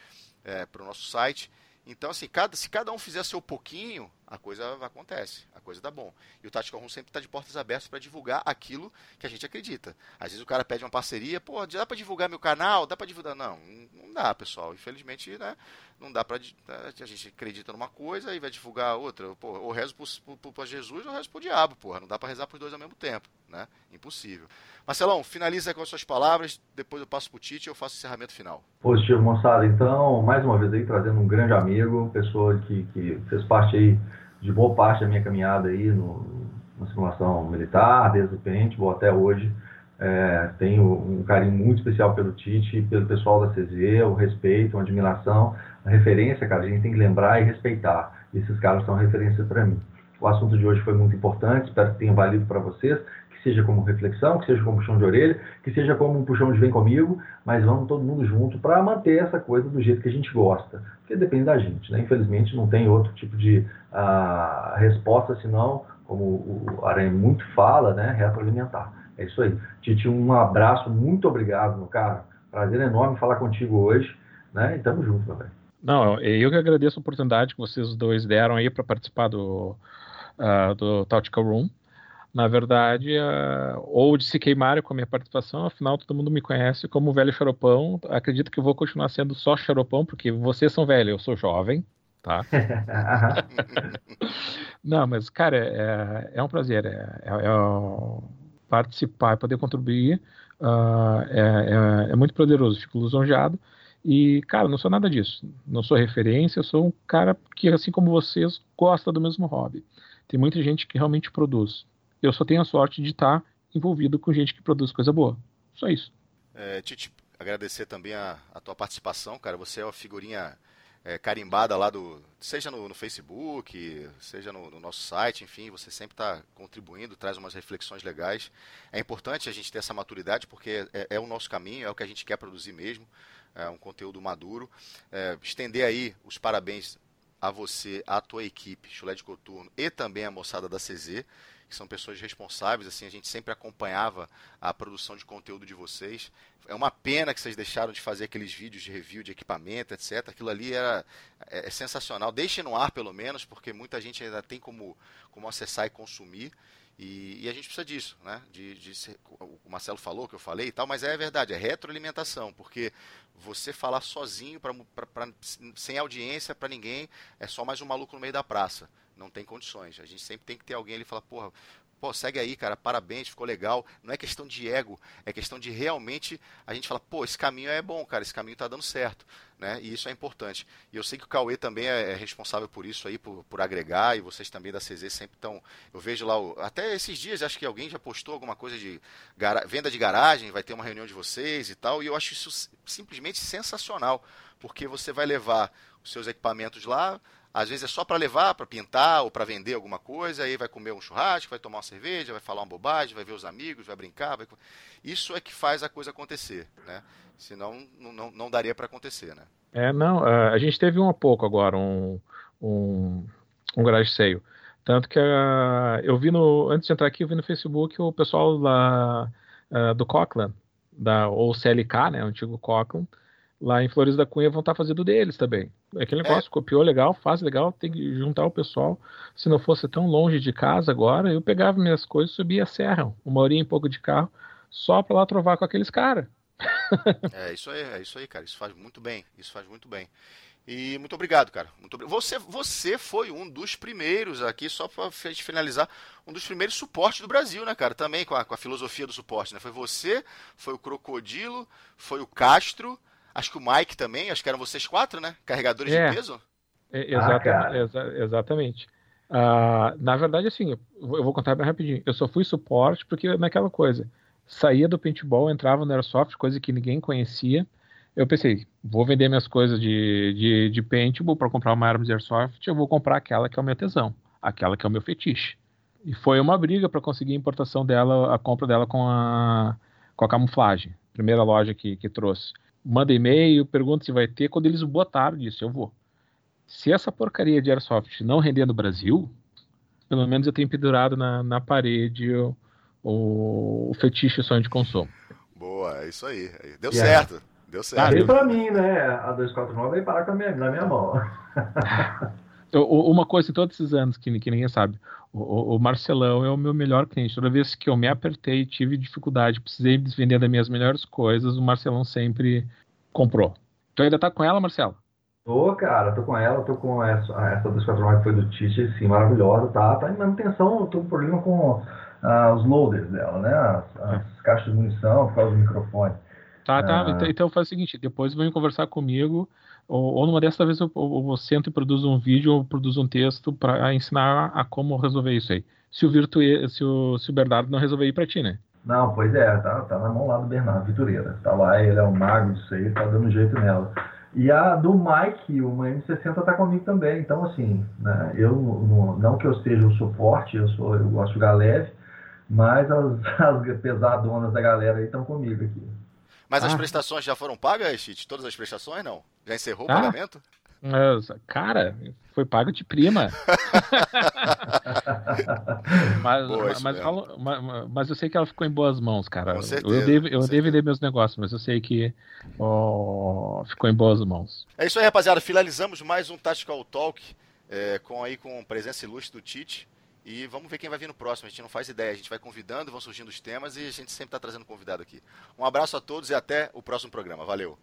é, pro nosso site. Então, assim, cada, se cada um fizer seu pouquinho, a coisa acontece, a coisa dá bom. E o Tactical Room sempre está de portas abertas para divulgar aquilo que a gente acredita. Às vezes o cara pede uma parceria, pô, dá para divulgar meu canal? Dá para divulgar? Não, não dá, pessoal. Infelizmente, né, não dá para né, a gente acredita numa coisa e vai divulgar outra. Pô, ou rezo para Jesus ou rezo para o diabo, porra. Não dá para rezar para os dois ao mesmo tempo, né? Impossível. Marcelão, finaliza com as suas palavras, depois eu passo para o Tite e eu faço o encerramento final. Positivo, moçada. Então, mais uma vez aí, trazendo um grande amigo, pessoa que, que fez parte aí de boa parte da minha caminhada aí no, na simulação militar, desde o paintball até hoje. É, tenho um carinho muito especial pelo Tite, pelo pessoal da CZ, o respeito, a admiração, a referência, cara, a gente tem que lembrar e respeitar. Esses caras são referência para mim. O assunto de hoje foi muito importante, espero que tenha valido para vocês, que seja como reflexão, que seja como puxão de orelha, que seja como um puxão de vem comigo, mas vamos todo mundo junto para manter essa coisa do jeito que a gente gosta, porque depende da gente, né? Infelizmente não tem outro tipo de uh, resposta senão, como o Aranha muito fala, né? Retroalimentar. É isso aí. Titi, um abraço, muito obrigado, meu cara. Prazer enorme falar contigo hoje, né? E tamo junto, meu velho. Não, eu que agradeço a oportunidade que vocês dois deram aí para participar do, uh, do Tactical Room na verdade, uh, ou de se queimarem com a minha participação, afinal todo mundo me conhece como velho xaropão. Acredito que eu vou continuar sendo só xaropão, porque vocês são velhos, eu sou jovem, tá? Não, mas, cara, é, é um prazer. É, é, é participar, poder contribuir, uh, é, é, muito poderoso, fico lisonjeado. E, cara, não sou nada disso. Não sou referência, eu sou um cara que, assim como vocês, gosta do mesmo hobby. Tem muita gente que realmente produz eu só tenho a sorte de estar envolvido com gente que produz coisa boa. Só isso. É, Tite, agradecer também a, a, tua participação, cara. Você é uma figurinha é, carimbada lá do. Seja no, no Facebook, seja no, no, nosso site, enfim, você sempre está contribuindo, traz umas reflexões legais. É importante a gente ter essa maturidade, porque é, é o nosso caminho, é o que a gente quer produzir mesmo. É um conteúdo maduro. É, estender aí os parabéns a você, a tua equipe, Chulé de Coturno e também a moçada da CZ que são pessoas responsáveis, assim, a gente sempre acompanhava a produção de conteúdo de vocês. É uma pena que vocês deixaram de fazer aqueles vídeos de review de equipamento, etc. Aquilo ali era é, é sensacional. Deixem no ar, pelo menos, porque muita gente ainda tem como, como acessar e consumir. E, e, a gente precisa disso, né? De, de ser, o Marcelo falou, que eu falei e tal, mas é verdade, é retroalimentação, porque você falar sozinho, pra, pra, pra sem audiência para ninguém, é só mais um maluco no meio da praça. Não tem condições. A gente sempre tem que ter alguém ali e falar, porra, pô, segue aí, cara, parabéns, ficou legal. Não é questão de ego, é questão de realmente a gente falar, pô, esse caminho é bom, cara, esse caminho tá dando certo, né? E isso é importante. E eu sei que o Cauê também é, é responsável por isso aí, por, por agregar, e vocês também da CZ sempre estão. Eu vejo lá, até esses dias, acho que alguém já postou alguma coisa de venda de garagem, vai ter uma reunião de vocês e tal, e eu acho isso simplesmente sensacional, porque você vai levar os seus equipamentos lá, às vezes é só para levar, para pintar ou para vender alguma coisa, aí vai comer um churrasco, vai tomar uma cerveja, vai falar uma bobagem, vai ver os amigos, vai brincar. Vai... Isso é que faz a coisa acontecer, né? Senão não, não, daria para acontecer, né? É, não, a gente teve um há pouco agora, um, um, um garage. Tanto que uh, eu vi no, antes de entrar aqui, eu vi no Facebook o pessoal lá uh, do Cochran, da, ou CLK, né, antigo Cochran, lá em Flores da Cunha vão estar tá fazendo deles também. É aquele negócio, é. copiou legal, faz legal, tem que juntar o pessoal. Se não fosse tão longe de casa agora, eu pegava minhas coisas e subia a serra, uma horinha e pouco de carro, só para lá trovar com aqueles caras. é isso aí, é isso aí, cara. Isso faz muito bem. Isso faz muito bem. E muito obrigado, cara. Muito Você, você foi um dos primeiros aqui, só para finalizar, um dos primeiros suportes do Brasil, né, cara? Também com a, com a filosofia do suporte, né? Foi você, foi o Crocodilo, foi o Castro, acho que o Mike também, acho que eram vocês quatro, né? Carregadores é, de peso? É, exatamente. Ah, exa exatamente. Uh, na verdade, assim, eu vou contar bem rapidinho. Eu só fui suporte porque naquela coisa. Saía do paintball, entrava no Airsoft, coisa que ninguém conhecia eu pensei, vou vender minhas coisas de, de, de paintball para comprar uma arma de airsoft, eu vou comprar aquela que é o meu tesão, aquela que é o meu fetiche. E foi uma briga para conseguir a importação dela, a compra dela com a, com a camuflagem, primeira loja que, que trouxe. Manda e-mail, pergunta se vai ter, quando eles botaram, disse, eu vou. Se essa porcaria de airsoft não render no Brasil, pelo menos eu tenho pendurado na, na parede o, o, o fetiche sonho de consumo. Boa, é isso aí. Deu certo. Deu certo. Veio pra mim, né? A 249 veio parar com a minha, na minha mão. Uma coisa em todos esses anos que, que ninguém sabe, o, o, Marcelão é o meu melhor cliente. Toda vez que eu me apertei, tive dificuldade, precisei vender das minhas melhores coisas, o Marcelão sempre comprou. Tu ainda tá com ela, Marcelo? Tô, cara, tô com ela, tô com essa, essa 249 que foi do Tite, sim, maravilhosa, tá? Tá em manutenção, tô com problema com uh, os loaders dela, né? As, as é. caixas de munição, por causa do microfone. Tá, tá. Ah. Então, então faz o seguinte, depois vem conversar comigo, ou, ou numa dessas vezes eu, eu, eu sento e produzo um vídeo ou produzo um texto para ensinar a como resolver isso aí. Se o, Virtu, se o, se o Bernardo não resolver ir para ti, né? Não, pois é, tá, tá na mão lá do Bernardo Vitureira. Tá lá, ele é um mago disso aí, tá dando jeito nela. E a do Mike, uma M60 tá comigo também. Então, assim, né, eu não que eu seja o suporte, eu sou, eu gosto de jogar leve, mas as, as pesadonas da galera aí estão comigo aqui. Mas ah. as prestações já foram pagas, Chit? Todas as prestações, não? Já encerrou ah. o pagamento? Cara, foi pago de prima. mas, Boa, mas, mas, mas, eu sei que ela ficou em boas mãos, cara. Com certeza, eu devo, eu devo vender meus negócios, mas eu sei que oh, ficou em boas mãos. É isso aí, rapaziada. Finalizamos mais um Tactical Talk é, com aí com presença ilustre do Tite. E vamos ver quem vai vir no próximo. A gente não faz ideia. A gente vai convidando, vão surgindo os temas e a gente sempre está trazendo convidado aqui. Um abraço a todos e até o próximo programa. Valeu!